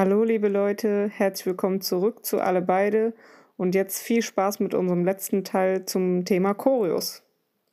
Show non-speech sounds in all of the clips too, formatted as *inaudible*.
Hallo liebe Leute, herzlich willkommen zurück zu Alle beide und jetzt viel Spaß mit unserem letzten Teil zum Thema Choreos.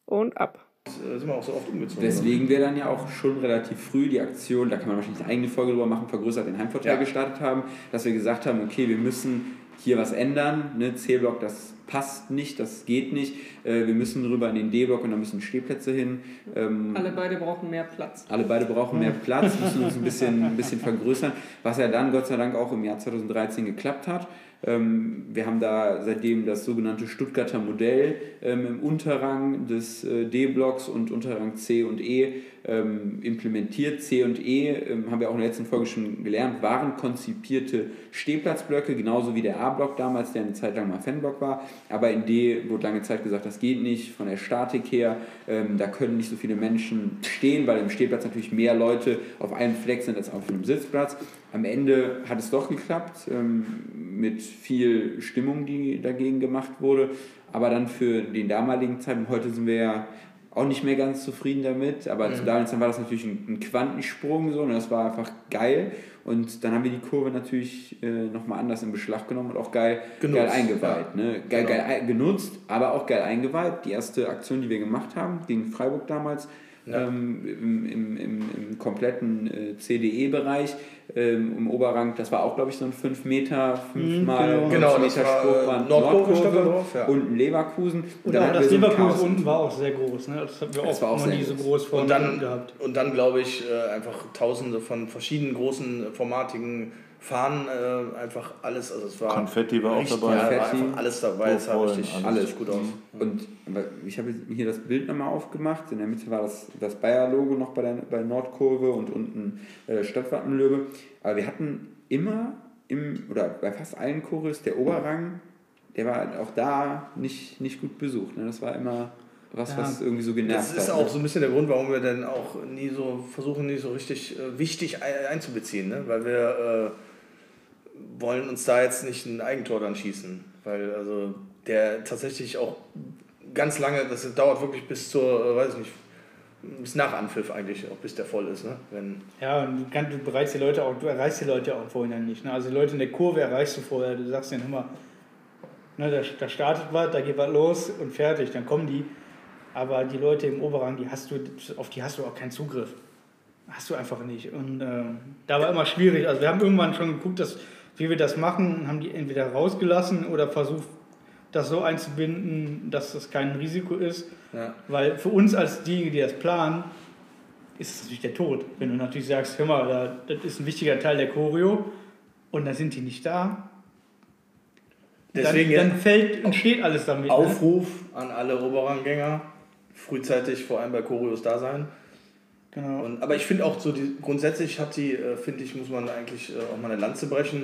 Und ab. Äh, sind wir auch so oft umgezogen. Deswegen wir dann ja auch schon relativ früh die Aktion, da kann man wahrscheinlich eine eigene Folge drüber machen, vergrößert den Heimvorteil Ja. gestartet haben, dass wir gesagt haben, okay, wir müssen hier was ändern, ne, C-Block, das passt nicht, das geht nicht, äh, wir müssen rüber in den D-Block und da müssen Stehplätze hin. Ähm, Alle beide brauchen mehr Platz. alle beide brauchen mehr Platz, *laughs* müssen uns ein bisschen, ein bisschen vergrößern, was ja dann Gott sei Dank auch im Jahr 2013 geklappt hat. Ähm, wir haben da seitdem das sogenannte Stuttgarter Modell ähm, im Unterrang des äh, D-Blocks und Unterrang C und E ähm, implementiert. C und E, ähm, haben wir auch in der letzten Folge schon gelernt, waren konzipierte Stehplatzblöcke, genauso wie der A-Block damals, der eine Zeit lang mal Fanblock war. Aber in D wurde lange Zeit gesagt, das geht nicht von der Statik her. Ähm, da können nicht so viele Menschen stehen, weil im Stehplatz natürlich mehr Leute auf einem Fleck sind als auf einem Sitzplatz. Am Ende hat es doch geklappt, ähm, mit viel Stimmung, die dagegen gemacht wurde. Aber dann für den damaligen Zeitpunkt, heute sind wir ja auch nicht mehr ganz zufrieden damit, aber zu damaligen Zeit war das natürlich ein, ein Quantensprung so und das war einfach geil. Und dann haben wir die Kurve natürlich äh, nochmal anders in Beschlag genommen und auch geil, Genutzt, geil eingeweiht. Ne? Geil, Genau. geil genutzt, aber auch geil eingeweiht. Die erste Aktion, die wir gemacht haben, gegen Freiburg damals, ähm, im, im, im, im kompletten äh, CDE-Bereich, ähm, im Oberrang, das war auch, glaube ich, so ein 5 Meter, 5 mal genau. 5 Genau, Meter das war, äh, Spruchband, Nordkurve Nordkurve drauf, ja. und ein Leverkusen. Und Und dann hatten das so Leverkusen unten war auch sehr groß. Ne? Das haben wir Das auch, noch nie so groß. vor Und dann, gehabt. und dann glaube ich, äh, einfach tausende von verschiedenen großen, formatigen Fahnen, äh, einfach alles. Also es war Konfetti war auch richtig- dabei. Ja, war einfach alles dabei. Es sah richtig, alles. Alles gut aus. Und aber ich habe hier das Bild nochmal aufgemacht. In der Mitte war das, das Bayer-Logo noch bei der bei Nordkurve und unten äh, Stadtwappenlöwe. Aber wir hatten immer im, oder bei fast allen Choreos, der Oberrang, der war auch da nicht, nicht gut besucht. Ne? Das war immer was, Ja. was irgendwie so genervt Das ist hat. auch ne? so ein bisschen der Grund, warum wir dann auch nie so versuchen, nie so richtig äh, wichtig ein- einzubeziehen, ne? weil wir äh, wollen uns da jetzt nicht ein Eigentor dann schießen, weil also der tatsächlich auch ganz lange, das dauert wirklich bis zur, äh, weiß ich nicht, bis nach Anpfiff eigentlich, auch bis der voll ist, ne? Wenn, Ja, und du, bereitst die Leute auch, du erreichst die Leute auch vorhin nicht. Ne? Also die Leute in der Kurve erreichst du vorher. Du sagst denen immer, ne, da, da startet was, da geht was los und fertig, dann kommen die. Aber die Leute im Oberrang, die hast du, auf die hast du auch keinen Zugriff. Hast du einfach nicht. Und ähm, da war immer schwierig. Also wir haben irgendwann schon geguckt, dass, wie wir das machen, haben die entweder rausgelassen oder versucht, das so einzubinden, dass das kein Risiko ist. ja. Weil für uns als diejenigen, die das planen, ist es natürlich der Tod. Wenn du natürlich sagst, hör mal, da, das ist ein wichtiger Teil der Choreo und dann sind die nicht da, Deswegen dann, dann fällt und steht alles damit. Ne? Aufruf an alle Oberranggänger, frühzeitig vor allem bei Choreos da sein. Genau. Und, aber ich finde auch so, die, grundsätzlich hat die, äh, finde ich, muss man eigentlich äh, auch mal eine Lanze brechen.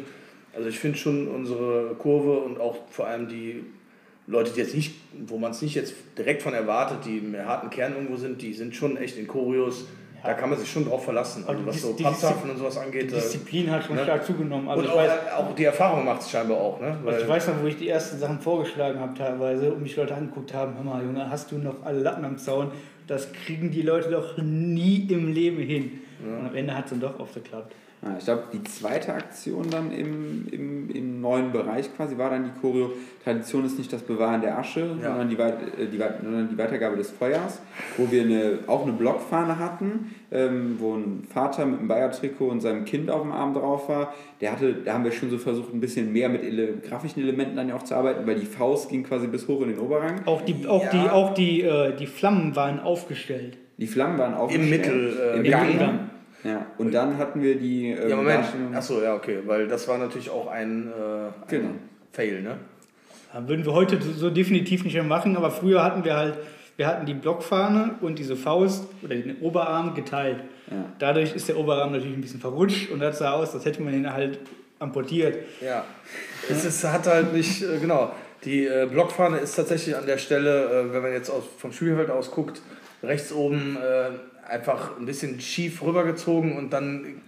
Also ich finde schon unsere Kurve und auch vor allem die Leute, die jetzt nicht, wo man es nicht jetzt direkt von erwartet, die im harten Kern irgendwo sind, die sind schon echt in Choreos, da kann man sich schon drauf verlassen. Also die was so die Pappsachen und sowas die angeht. äh, Disziplin hat schon ne? stark zugenommen. Also und ich, auch, weiß, auch die Erfahrung macht es scheinbar auch. Ne? also ich Weil- weiß noch, wo ich die ersten Sachen vorgeschlagen habe teilweise und mich Leute angeguckt haben, hör mal Junge, hast du noch alle Latten am Zaun? Das kriegen die Leute doch nie im Leben hin. Und am Ende hat es dann doch oft geklappt. Ja, ich glaube, die zweite Aktion dann im, im, im neuen Bereich quasi war dann die Choreo. Tradition ist nicht das Bewahren der Asche, Ja. sondern, die, äh, die, sondern die Weitergabe des Feuers, wo wir eine, auch eine Blockfahne hatten, ähm, wo ein Vater mit einem Bayer-Trikot und seinem Kind auf dem Arm drauf war. Der hatte, da haben wir schon so versucht, ein bisschen mehr mit ele grafischen Elementen dann ja auch zu arbeiten, weil die Faust ging quasi bis hoch in den Oberrang. Auch die, auch Ja. die, auch die, äh, die Flammen waren aufgestellt. Die Flammen waren aufgestellt. Mittel, äh, Im im Gang. Ja, und dann hatten wir die ähm, ja, Moment. Darstellung- Achso, ja, okay. Weil das war natürlich auch ein, äh, ein Genau. Fail, ne? Ja, würden wir heute so definitiv nicht mehr machen, aber früher hatten wir halt, wir hatten die Blockfahne und diese Faust oder den Oberarm geteilt. Ja. Dadurch ist der Oberarm natürlich ein bisschen verrutscht und das sah aus, als hätte man ihn halt amputiert. Ja, es ist, hat halt nicht, äh, genau. Die äh, Blockfahne ist tatsächlich an der Stelle, äh, wenn man jetzt aus, vom Spielfeld aus guckt, rechts oben äh, einfach ein bisschen schief rübergezogen und dann,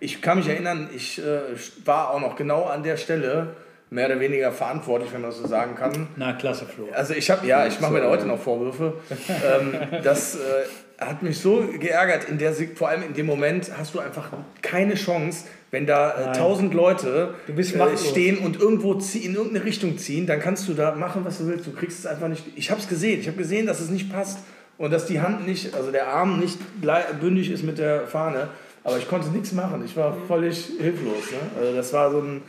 ich kann mich erinnern, ich äh, war auch noch genau an der Stelle mehr oder weniger verantwortlich, wenn man das so sagen kann. Na, klasse, Flo. Also ich habe, ja, ich mache mir da heute noch Vorwürfe, ähm, dass äh, hat mich so geärgert. In der, vor allem in dem Moment hast du einfach keine Chance, wenn da äh, tausend Leute äh, stehen und irgendwo in irgendeine Richtung ziehen, dann kannst du da machen, was du willst. Du kriegst es einfach nicht. Ich habe es gesehen. Ich habe gesehen, dass es nicht passt und dass die Hand nicht, also der Arm nicht bündig ist mit der Fahne. Aber ich konnte nichts machen. Ich war völlig hilflos. Ne? Also das war so ein,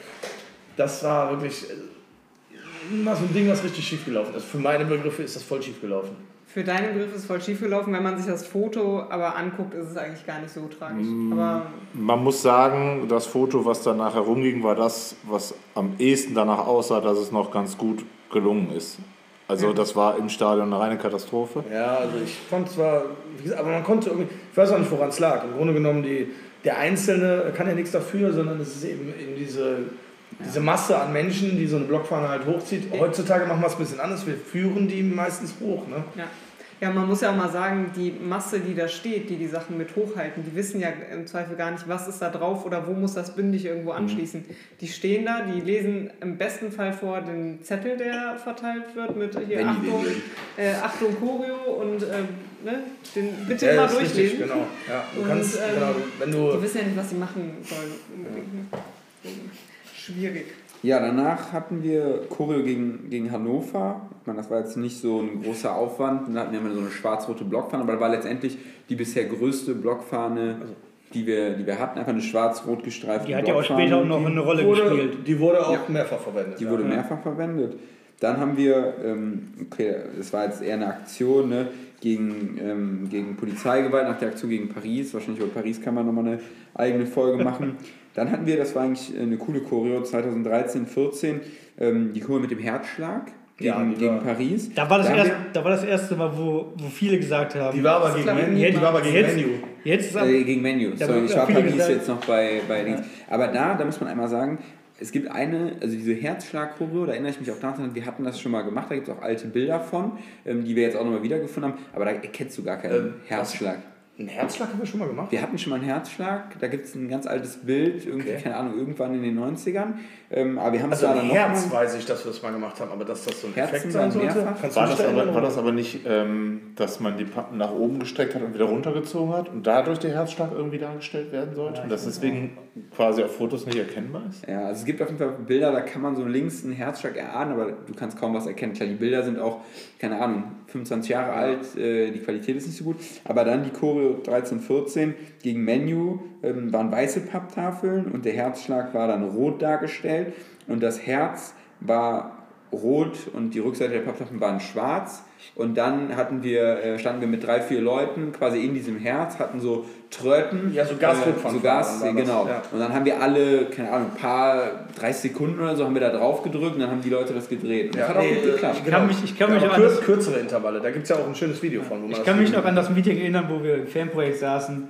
das war wirklich äh, mal so ein Ding, was richtig schief gelaufen ist. Für meine Begriffe ist das voll schief gelaufen. Für deine Begriffe ist es voll schief gelaufen. Wenn man sich das Foto aber anguckt, ist es eigentlich gar nicht so tragisch. Mm, aber man muss sagen, das Foto, was danach herumging, war das, was am ehesten danach aussah, dass es noch ganz gut gelungen ist. Also ja. das war im Stadion eine reine Katastrophe. Ja, also ich fand zwar, wie gesagt, aber man konnte irgendwie, ich weiß auch nicht, woran es lag. Im Grunde genommen, die, der Einzelne kann ja nichts dafür, sondern es ist eben, eben diese diese Masse an Menschen, die so eine Blockfahne halt hochzieht. Heutzutage machen wir es ein bisschen anders. Wir führen die meistens hoch. Ne? Ja. Ja, man muss ja auch mal sagen, die Masse, die da steht, die die Sachen mit hochhalten, die wissen ja im Zweifel gar nicht, was ist da drauf oder wo muss das bündig irgendwo mhm. anschließen. Die stehen da, die lesen im besten Fall vor den Zettel, der verteilt wird mit hier Achtung, äh, Achtung Choreo und äh, ne, den bitte ja, mal durchlesen. Richtig, genau. Ja, du und, kannst, ähm, genau, wenn du die wissen ja nicht, was sie machen sollen. Ja. Schwierig. Ja, danach hatten wir Choreo gegen, gegen Hannover. Ich meine, das war jetzt nicht so ein großer Aufwand. Dann hatten wir so eine schwarz-rote Blockfahne, aber das war letztendlich die bisher größte Blockfahne, die wir, die wir hatten. Einfach eine schwarz-rot gestreifte Die hat ja auch später auch noch eine Rolle wurde, gespielt. Die wurde auch ja. mehrfach verwendet. Die ja. wurde mehrfach verwendet. Dann haben wir, ähm, okay, das war jetzt eher eine Aktion ne, gegen, ähm, gegen Polizeigewalt, nach der Aktion gegen Paris. Wahrscheinlich über Paris kann man nochmal eine eigene Folge *laughs* machen. Dann hatten wir, das war eigentlich eine coole Choreo, 2013, 14, ähm, die Choreo mit dem Herzschlag gegen, ja, gegen Paris. Da war, das da, erst, da war das erste Mal, wo, wo viele gesagt haben. Die war aber gegen, Man, die war aber gegen jetzt, Menu. Jetzt äh, gegen Menu. Sorry, ich war Paris gesagt. jetzt noch bei, bei ja. Aber da, da muss man einmal sagen, es gibt eine, also diese Herzschlag-Choreo, da erinnere ich mich auch daran, wir hatten das schon mal gemacht, da gibt es auch alte Bilder von, ähm, die wir jetzt auch nochmal wiedergefunden haben, aber da erkennst du gar keinen ähm, Herzschlag. Ein Herzschlag haben wir schon mal gemacht? Wir hatten schon mal einen Herzschlag. Da gibt es ein ganz altes Bild, irgendwie, okay. keine Ahnung, irgendwann in den 90ern. Ähm, aber wir haben also es dann Herz noch weiß ich, dass wir das mal gemacht haben, aber dass das so ein Herzen Effekt sein sollte. War das, aber, war das aber nicht, ähm, dass man die Pappen nach oben gestreckt hat und wieder runtergezogen hat und dadurch der Herzschlag irgendwie dargestellt werden sollte? Ja, und das deswegen quasi auf Fotos nicht erkennbar ist? Ja, also es gibt auf jeden Fall Bilder, da kann man so links einen Herzschlag erahnen, aber du kannst kaum was erkennen. Klar, die Bilder sind auch, keine Ahnung, 25 Jahre alt, äh, die Qualität ist nicht so gut. Aber dann die Choreo 13, 14 gegen Menu ähm, waren weiße Papptafeln und der Herzschlag war dann rot dargestellt und das Herz war rot und die Rückseite der Papptafeln waren schwarz. Und dann hatten wir, äh, standen wir mit drei, vier Leuten quasi in diesem Herz, hatten so Tröten. Ja, so Gasdruck äh, so Gas, genau. Ja. Und dann haben wir alle, keine Ahnung, ein paar, 30 Sekunden oder so, haben wir da drauf gedrückt und dann haben die Leute das gedreht. Und das ja, hat nee, auch gut geklappt. Ich kann mich, ich kann mich auch kür kürzere Intervalle, da gibt es ja auch ein schönes Video von. ich kann mich noch an das Meeting erinnern, wo wir im Fanprojekt saßen.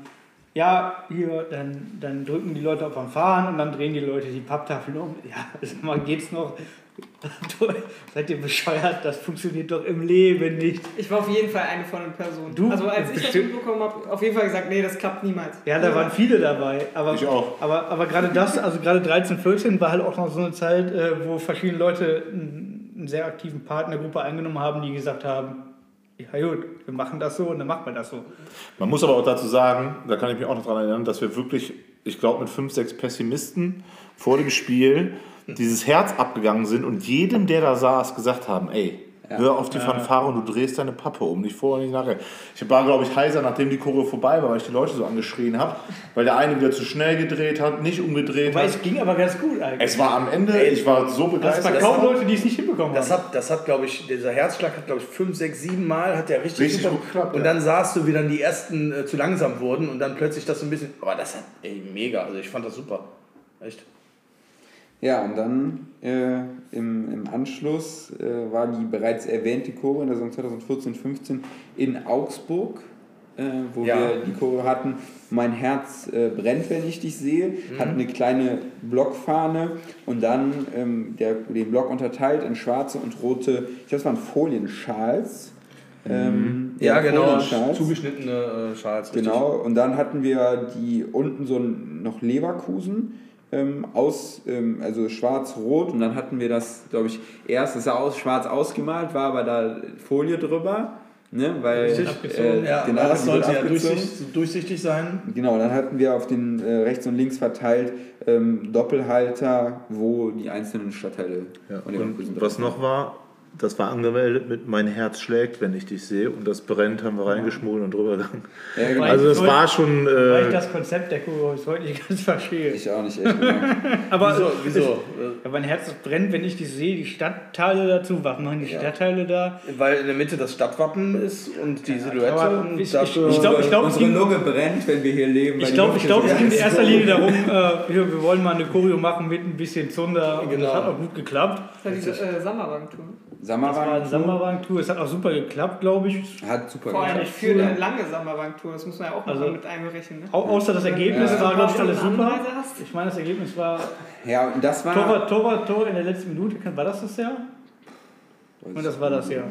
Ja, hier, dann, dann drücken die Leute auf am Fahren und dann drehen die Leute die Papptafeln um. Ja, *laughs* sag mal, geht's noch? *laughs* Seid ihr bescheuert? Das funktioniert doch im Leben nicht. Ich war auf jeden Fall eine von den Personen. Du? Also als ich das mitbekommen habe, auf jeden Fall gesagt, nee, das klappt niemals. Ja, da waren viele dabei. Aber, ich auch. Aber, aber gerade das, also gerade 13, 14 war halt auch noch so eine Zeit, äh, wo verschiedene Leute einen sehr aktiven Part in der Gruppe eingenommen haben, die gesagt haben, ja gut, wir machen das so und dann macht man das so. Man muss aber auch dazu sagen, da kann ich mich auch noch daran erinnern, dass wir wirklich, ich glaube mit fünf, sechs Pessimisten vor dem Spiel *laughs* dieses Herz abgegangen sind und jedem, der da saß, gesagt haben, ey, ja. Hör auf die Fanfare und du drehst deine Pappe um, nicht vorher, nicht nachher. Ich war, glaube ich, heiser, nachdem die Choreo vorbei war, weil ich die Leute so angeschrien habe, weil der eine wieder zu schnell gedreht hat, nicht umgedreht Weil hat. es ging aber ganz gut eigentlich. Es war am Ende, ich war so begeistert. Es waren kaum Leute, die es nicht hinbekommen das haben. Hat, das hat, glaube ich, dieser Herzschlag hat, glaube ich, fünf, sechs, sieben Mal hat der richtig, richtig gut geklappt. Und dann sahst du, wie dann die ersten äh, zu langsam wurden und dann plötzlich das so ein bisschen, aber das hat, ey, mega, also ich fand das super. Echt. Ja, und dann äh, im, im Anschluss äh, war die bereits erwähnte Chore in der Saison 2014-15 in Augsburg, äh, wo ja. wir die Chore hatten. Mein Herz äh, brennt, wenn ich dich sehe, mhm. hat eine kleine Blockfahne und dann ähm, der, den Block unterteilt in schwarze und rote, ich glaube, es waren Folienschals. Ähm, mhm. ja, genau, zugeschnittene äh, Schals. Genau, und dann hatten wir die unten so noch Leverkusen ähm, aus, ähm, also schwarz-rot und dann hatten wir das, glaube ich, erst, es sah aus, schwarz ausgemalt, war aber da Folie drüber. Ne, weil Richtig. äh, Ja, den das sollte ja durchsichtig, durchsichtig sein. Genau, dann hatten wir auf den äh, rechts und links verteilt ähm, Doppelhalter, wo die einzelnen Stadtteile Ja. Und was noch war, das war angemeldet mit Mein Herz schlägt, wenn ich dich sehe. Und das brennt, haben wir reingeschmuggelt und drüber gegangen. Ja, genau. Also das ich- war schon... Weil ich Äh, das Konzept der Kuh bis heute nicht *laughs* ganz verstehe. ich auch nicht echt. Genau. *laughs* Aber Wieso? Wieso? Äh, Ja, mein Herz brennt, wenn ich die sehe, die Stadtteile dazu. Was machen die Stadtteile da? Weil in der Mitte das Stadtwappen ist und die Silhouette. aber und ich- dafür, ich glaub- glaub, es Unsere ging- Lunge brennt, wenn wir hier leben. Ich glaube, ich glaub, es ging in erster Linie darum, *laughs* äh, wir, wir wollen mal eine Choreo machen mit ein bisschen Zunder. Und Genau. das hat auch gut geklappt. Das war die äh, war eine Samara Sammerbank-Tour. Es hat auch super geklappt, glaube ich. hat super Vor allem geklappt. für eine lange Sammerbank-Tour. Das muss man ja auch mal Also- mit einberechnen. Ne? Au außer das Ergebnis Ja. war, glaube ich, alles super. Ich meine, das Ergebnis war Ja, und das war. Torwart, Torwart, Tor in der letzten Minute. War das das Jahr? Und das war das Jahr.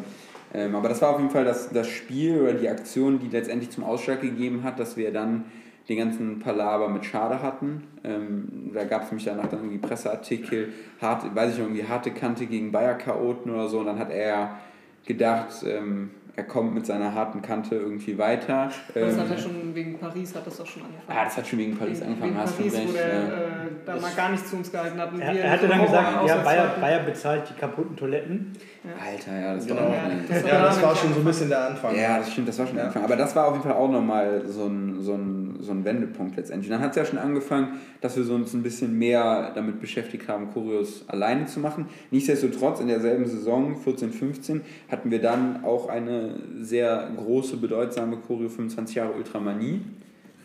Ähm, aber das war auf jeden Fall das, das Spiel oder die Aktion, die letztendlich zum Ausschlag gegeben hat, dass wir dann den ganzen Palaver mit Schade hatten. Ähm, da gab es nämlich danach dann irgendwie Presseartikel, hart, weiß ich noch, irgendwie harte Kante gegen Bayer-Chaoten oder so. Und dann hat er gedacht, ähm, er kommt mit seiner harten Kante irgendwie weiter. Das Ähm, hat ja schon wegen Paris hat das doch schon angefangen. ah, das hat schon wegen Paris Wegen- angefangen, wegen hast du Paris, recht. wo der ja. äh, da mal gar nicht zu uns gehalten hat. Er, er hatte dann Horror gesagt, ja, Bayer. Bayer bezahlt die kaputten Toiletten. Alter, ja, das Genau. war auch Ja, das ja, das war schon so ein bisschen der Anfang. Ja, das stimmt, das war schon der Ja. Anfang. Aber das war auf jeden Fall auch nochmal so ein, so, ein, so ein Wendepunkt letztendlich. Dann hat es ja schon angefangen, dass wir so uns ein bisschen mehr damit beschäftigt haben, Choreos alleine zu machen. Nichtsdestotrotz, in derselben Saison, 14, 15, hatten wir dann auch eine sehr große, bedeutsame Choreo 25 Jahre Ultramanie.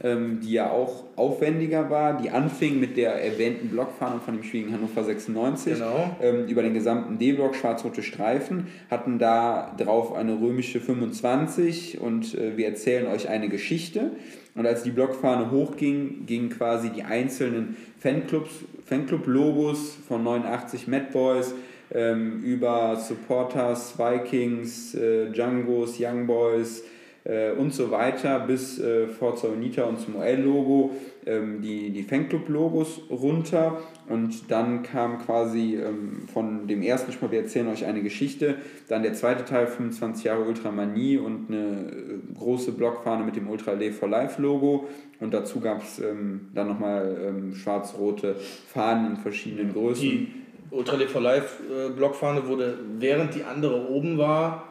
Ähm, die ja auch aufwendiger war, die anfing mit der erwähnten Blockfahne von dem gegen Hannover 96 Genau. ähm, über den gesamten D-Block schwarz-rote Streifen, hatten da drauf eine römische 25 und äh, wir erzählen euch eine Geschichte. Und als die Blockfahne hochging, gingen quasi die einzelnen Fanclubs, Fanclub-Logos von 89 Mad Boys ähm, über Supporters, Vikings, äh, Djangos, Young Boys, äh, und so weiter bis äh, Forza Unita und zum OL-Logo ähm, die, die Fanclub-Logos runter und dann kam quasi ähm, von dem ersten Spiel, wir erzählen euch eine Geschichte, dann der zweite Teil, 25 Jahre Ultramanie und eine äh, große Blockfahne mit dem Ultra Live for Life Logo und dazu gab es ähm, dann nochmal ähm, schwarz-rote Fahnen in verschiedenen Größen. Die Ultra Live for Life äh, Blockfahne wurde, während die andere oben war,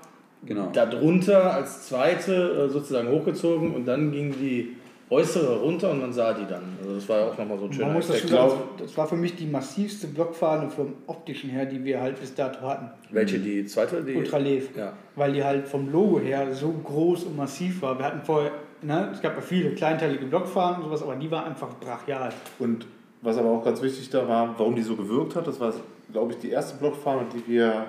Genau. darunter als zweite äh, sozusagen hochgezogen und dann ging die äußere runter und man sah die dann. Also das war ja auch nochmal so ein schöner Man muss Effekt. sagen, das war für mich die massivste Blockfahne vom optischen her, die wir halt bis dato hatten. Welche, die zweite? Die, Ultra Lev. Ja. Weil die halt vom Logo her so groß und massiv war. Wir hatten vorher, ne, es gab ja viele kleinteilige Blockfahnen und sowas, aber die war einfach brachial. Und was aber auch ganz wichtig da war, warum die so gewirkt hat, das war, glaube ich, die erste Blockfahne, die wir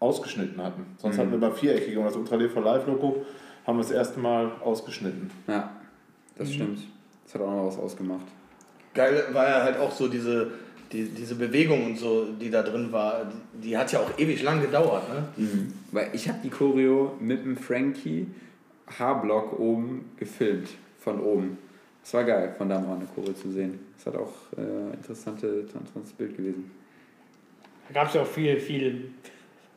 ausgeschnitten hatten. Sonst hatten wir immer viereckige und das Ultra for Life Logo haben wir das erste Mal ausgeschnitten. Ja, das stimmt. Das hat auch noch was ausgemacht. Geil war ja halt auch so diese, die, diese Bewegung und so, die da drin war, die, die hat ja auch ewig lang gedauert. Ne? Weil ich habe die Choreo mit dem Frankie H-Block oben gefilmt, von oben. Das war geil, von da mal eine Choreo zu sehen. Das hat auch äh, interessante, interessantes Bild gewesen. Da gab es ja auch viel, viel,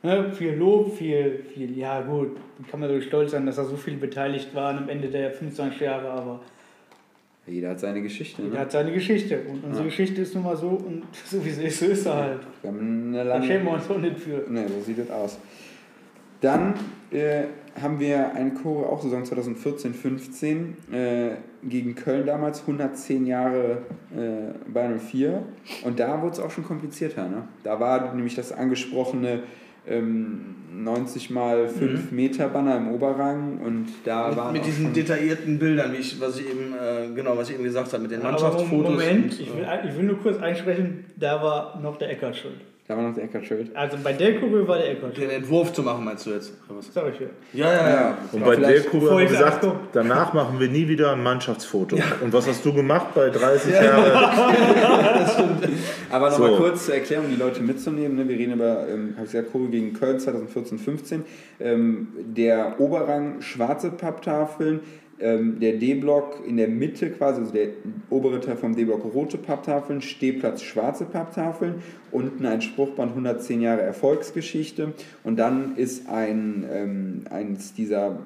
ne, viel Lob, viel, viel, ja gut, kann man so stolz sein, dass da so viele beteiligt waren am Ende der 25 Jahre, aber Jeder hat seine Geschichte. jeder Ne? hat seine Geschichte. Und unsere Ja. Geschichte ist nun mal so und *laughs* so wie sie ist, so ist sie halt. Wir haben eine Da schämen wir lange. uns auch nicht für. Ne, so sieht das aus. Dann äh, haben wir eine Choreo, auch Saison 2014, 15, äh, gegen Köln damals, 110 Jahre äh, bei 04. Und da wurde es auch schon komplizierter. Ne? Da war nämlich das angesprochene ähm, 90 mal 5 Meter Banner im Oberrang und da Mit, waren mit diesen detaillierten Bildern, wie ich, was ich eben, äh, genau, was ich eben gesagt habe, mit den Aber Mannschaftsfotos. Moment, ich will, ich will nur kurz einsprechen, da war noch der Eckert schuld. Da war noch der Eckert Schild. Also bei der Kugel war der Eckert den Entwurf zu machen, meinst du jetzt? Ich ja. Ja, ja, ja. Und bei der vielleicht- Kurve bevor haben wir ich gesagt, danach machen wir nie wieder ein Mannschaftsfoto. Und was hast du gemacht bei 30 Jahren? *laughs* Aber nochmal So. kurz zur Erklärung, die Leute mitzunehmen. Ne? Wir reden über, ähm, habe ich gesagt, Choreo gegen Köln 2014-15. Ähm, der Oberrang schwarze Papptafeln, ähm, der D-Block in der Mitte quasi, also der obere Teil vom D-Block rote Papptafeln, Stehplatz schwarze Papptafeln, unten ein Spruchband 110 Jahre Erfolgsgeschichte. Und dann ist ein, ähm, eins dieser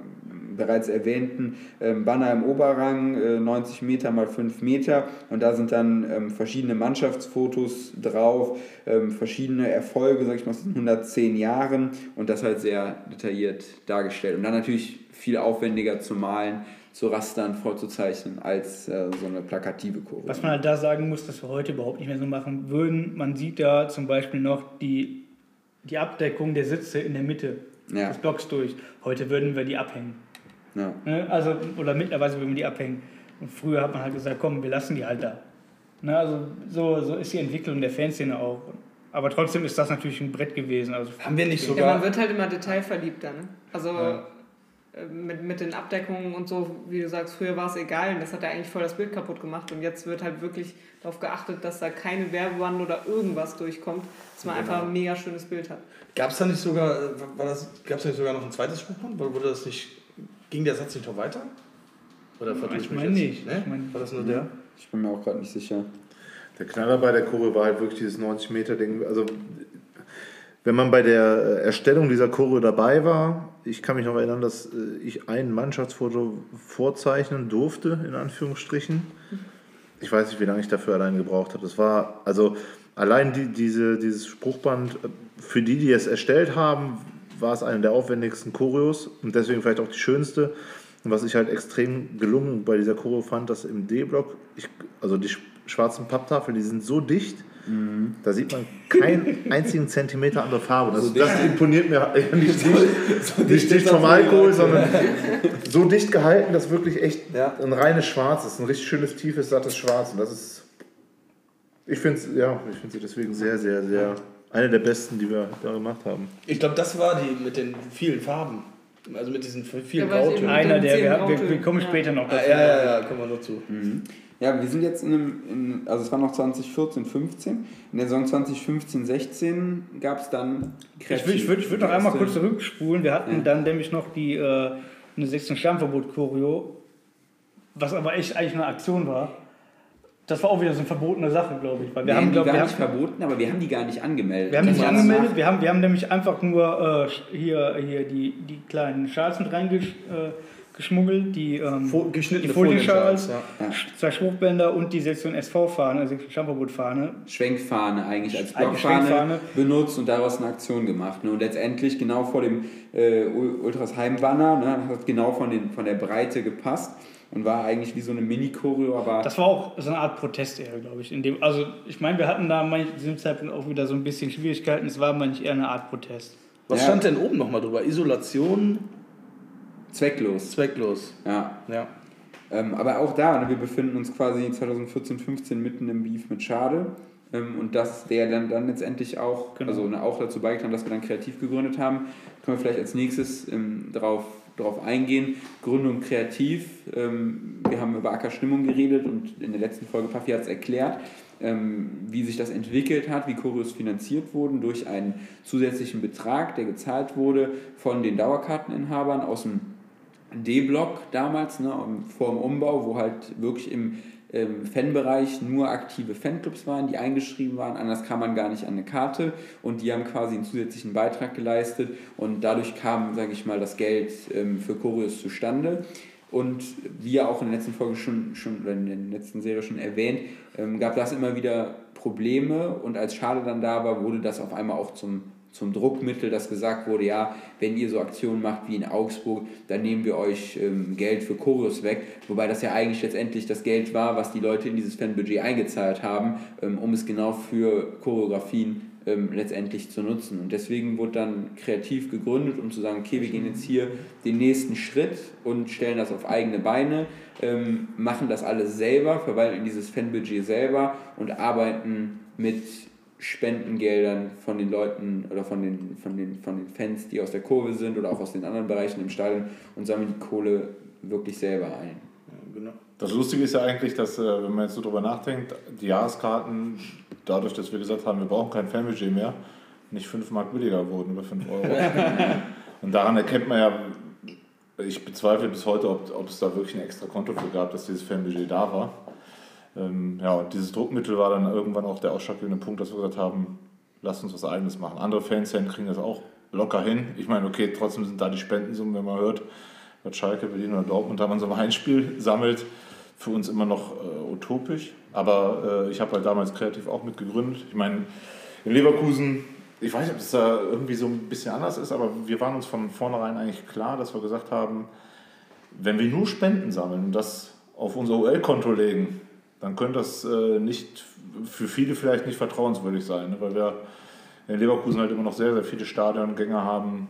bereits erwähnten ähm, Banner im Oberrang, äh, 90 Meter mal 5 Meter. Und da sind dann ähm, verschiedene Mannschaftsfotos drauf, ähm, verschiedene Erfolge, sag ich mal, aus den 110 Jahren. Und das halt sehr detailliert dargestellt. Und dann natürlich viel aufwendiger zu malen, zu rastern, vorzuzeichnen als äh, so eine plakative Kurve. Was man halt da sagen muss, dass wir heute überhaupt nicht mehr so machen würden, man sieht da zum Beispiel noch die, die Abdeckung der Sitze in der Mitte Ja. des Blocks durch. Heute würden wir die abhängen. Ja. Ne? Also, oder mittlerweile würden wir die abhängen. Und früher hat man halt gesagt, komm, wir lassen die halt da. Ne? Also so, so ist die Entwicklung der Fanszene auch. Aber trotzdem ist das natürlich ein Brett gewesen. Also Haben wir nicht Ja, sogar. man wird halt immer detailverliebter, ne? Also äh, mit, mit den Abdeckungen und so, wie du sagst, früher war es egal und das hat ja eigentlich voll das Bild kaputt gemacht und jetzt wird halt wirklich darauf geachtet, dass da keine Werbewand oder irgendwas durchkommt, dass man Genau. einfach ein mega schönes Bild hat. Gab es da nicht sogar, war das, gab's da nicht sogar noch ein zweites Spruchband? Wurde das nicht, ging der Satz nicht noch weiter? Oder vertue Ich meine nicht. Ne? Ich meine- war das nur der? Ich bin mir auch gerade nicht sicher. Der Knaller bei der Choreo war halt wirklich dieses 90-Meter-Ding. Also, wenn man bei der Erstellung dieser Choreo dabei war, ich kann mich noch erinnern, dass äh, ich ein Mannschaftsfoto vorzeichnen durfte, in Anführungsstrichen. Ich weiß nicht, wie lange ich dafür allein gebraucht habe. Das war, also allein die, diese, dieses Spruchband, äh, für die, die es erstellt haben, war es eine der aufwendigsten Choreos und deswegen vielleicht auch die schönste. Und was ich halt extrem gelungen bei dieser Choreo fand, dass im D-Block, also die sch- schwarzen Papptafeln, die sind so dicht, da sieht man keinen einzigen Zentimeter andere Farbe. Das, das imponiert mir *laughs* nicht, nicht, nicht dicht vom Alkohol, sondern *laughs* so dicht gehalten, dass wirklich echt Ja. ein reines Schwarz ist. Ein richtig schönes, tiefes, sattes Schwarz. Und das ist, ich finde es ja, ich finde sie deswegen sehr, sehr, sehr eine der besten, die wir da gemacht haben. Ich glaube, das war die mit den vielen Farben. Also mit diesen vielen Ja, Grautönen. eben- einer der, wir, wir, kommen Ja. später noch Ah, dazu. ja, ja, ja, kommen wir noch zu. Ja, wir sind jetzt in einem, in, also es war noch 2014, 15. In der Saison 2015, 16 gab es dann Ich würde ich würd, noch einmal kurz zurückspulen. Wir hatten Ja. dann nämlich noch die äh, eine 16 Stammverbot Choreo, was aber echt eigentlich eine Aktion war. Das war auch wieder so eine verbotene Sache, glaube ich. Weil wir Wir haben, glaub, gar wir nicht haben, verboten, aber wir haben die gar nicht angemeldet. wir haben die nicht angemeldet. Wir haben, wir haben nämlich einfach nur äh, hier, hier die, die kleinen Schals mit reingeschmuggelt, äh, geschmuggelt, die, ähm, Fo- geschnittene die Folienschals, Ja. zwei Spruchbänder und die Sektion SV-Fahne, also Stammverbot-Fahne. Schwenkfahne eigentlich als Blockfahne benutzt und daraus eine Aktion gemacht. Ne? Und letztendlich genau vor dem äh, Ul- Ultras Heimbanner, ne? hat genau von, den, von der Breite gepasst und war eigentlich wie so eine Mini-Choreo, aber Das war auch so eine Art Protest eher, glaube ich. In dem, also ich meine, wir hatten da manch, zu diesem Zeitpunkt auch wieder so ein bisschen Schwierigkeiten. Es war manchmal eher eine Art Protest. Was Ja. stand denn oben nochmal drüber? Isolation, zwecklos. zwecklos. Ja. Ja. Ähm, aber auch da, ne, wir befinden uns quasi 2014, 15 mitten im Beef mit Schade. Ähm, und dass der dann, dann letztendlich auch, Genau. also ne, auch dazu beigetragen, dass wir dann kreativ gegründet haben, können wir vielleicht als nächstes ähm, darauf, darauf eingehen. Gründung kreativ. Ähm, wir haben über Acker Stimmung geredet und in der letzten Folge Puffy hat es erklärt, ähm, wie sich das entwickelt hat, wie Choreos finanziert wurden durch einen zusätzlichen Betrag, der gezahlt wurde von den Dauerkarteninhabern aus dem D-Block damals, ne, vor dem Umbau, wo halt wirklich im ähm, Fanbereich nur aktive Fanclubs waren, die eingeschrieben waren, anders kam man gar nicht an eine Karte. Und die haben quasi einen zusätzlichen Beitrag geleistet. Und dadurch kam, sage ich mal, das Geld ähm, für Choreos zustande. Und wie ja auch in der letzten Folge schon, schon oder in der letzten Serie schon erwähnt, ähm, gab das immer wieder Probleme. Und als Schade dann da war, wurde das auf einmal auch zum, zum Druckmittel, dass gesagt wurde, ja, wenn ihr so Aktionen macht wie in Augsburg, dann nehmen wir euch ähm, Geld für Choreos weg, wobei das ja eigentlich letztendlich das Geld war, was die Leute in dieses Fanbudget eingezahlt haben, ähm, um es genau für Choreografien ähm, letztendlich zu nutzen. Und deswegen wurde dann kreativ gegründet, um zu sagen, okay, wir gehen jetzt hier den nächsten Schritt und stellen das auf eigene Beine, ähm, machen das alles selber, verwalten dieses Fanbudget selber und arbeiten mit Spendengeldern von den Leuten oder von den, von, den, von den Fans, die aus der Kurve sind oder auch aus den anderen Bereichen im Stadion und sammeln die Kohle wirklich selber ein. Genau. Das Lustige ist ja eigentlich, dass, äh, wenn man jetzt so drüber nachdenkt, die Jahreskarten, dadurch, dass wir gesagt haben, wir brauchen kein Fanbudget mehr, nicht 5 Mark billiger wurden über 5 Euro. *laughs* Und daran erkennt man ja, ich bezweifle bis heute, ob, ob es da wirklich ein extra Konto für gab, dass dieses Fanbudget da war. Ähm, ja, und dieses Druckmittel war dann irgendwann auch der ausschlaggebende Punkt, dass wir gesagt haben, lasst uns was Eigenes machen. Andere Fanszenen kriegen das auch locker hin. Ich meine, okay, trotzdem sind da die Spendensummen, wenn man hört, was Schalke, Berlin oder Dortmund da man so ein Heimspiel sammelt, für uns immer noch äh, utopisch. Aber äh, ich habe halt damals kreativ auch mitgegründet. Ich meine, in Leverkusen, ich weiß nicht, ob es da irgendwie so ein bisschen anders ist, aber wir waren uns von vornherein eigentlich klar, dass wir gesagt haben, wenn wir nur Spenden sammeln und das auf unser OL-Konto legen, dann könnte das äh, nicht für viele vielleicht nicht vertrauenswürdig sein, ne? weil wir in Leverkusen halt immer noch sehr, sehr viele Stadiongänger haben,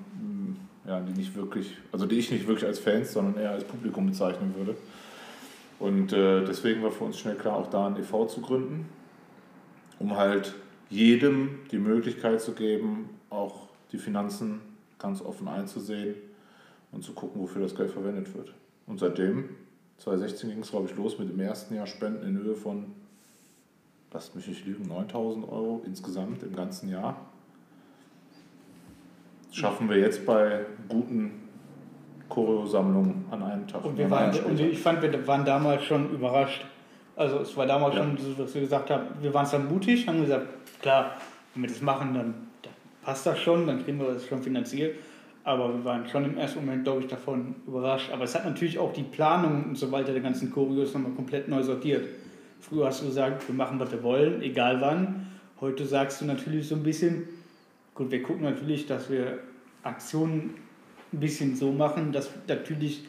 mh, ja, die nicht wirklich, also die ich nicht wirklich als Fans, sondern eher als Publikum bezeichnen würde. Und äh, deswegen war für uns schnell klar, auch da ein e.V. zu gründen, um halt jedem die Möglichkeit zu geben, auch die Finanzen ganz offen einzusehen und zu gucken, wofür das Geld verwendet wird. Und seitdem, 2016 ging es, glaube ich, los mit dem ersten Jahr Spenden in Höhe von, lasst mich nicht lügen, 9000 Euro insgesamt im ganzen Jahr. Das schaffen wir jetzt bei guten Choreosammlungen an einem Tag. Und, wir waren, und ich fand, wir waren damals schon überrascht. Also es war damals Ja. schon so, dass wir gesagt haben, wir waren dann mutig, haben gesagt, klar, wenn wir das machen, dann, dann passt das schon, dann kriegen wir das schon finanziert. Aber wir waren schon im ersten Moment, glaube ich, davon überrascht. Aber es hat natürlich auch die Planung und so weiter der ganzen Choreos nochmal komplett neu sortiert. Früher hast du gesagt, wir machen, was wir wollen, egal wann. Heute sagst du natürlich so ein bisschen, gut, wir gucken natürlich, dass wir Aktionen ein bisschen so machen, dass natürlich,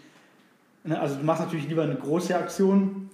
ne, also du machst natürlich lieber eine große Aktion,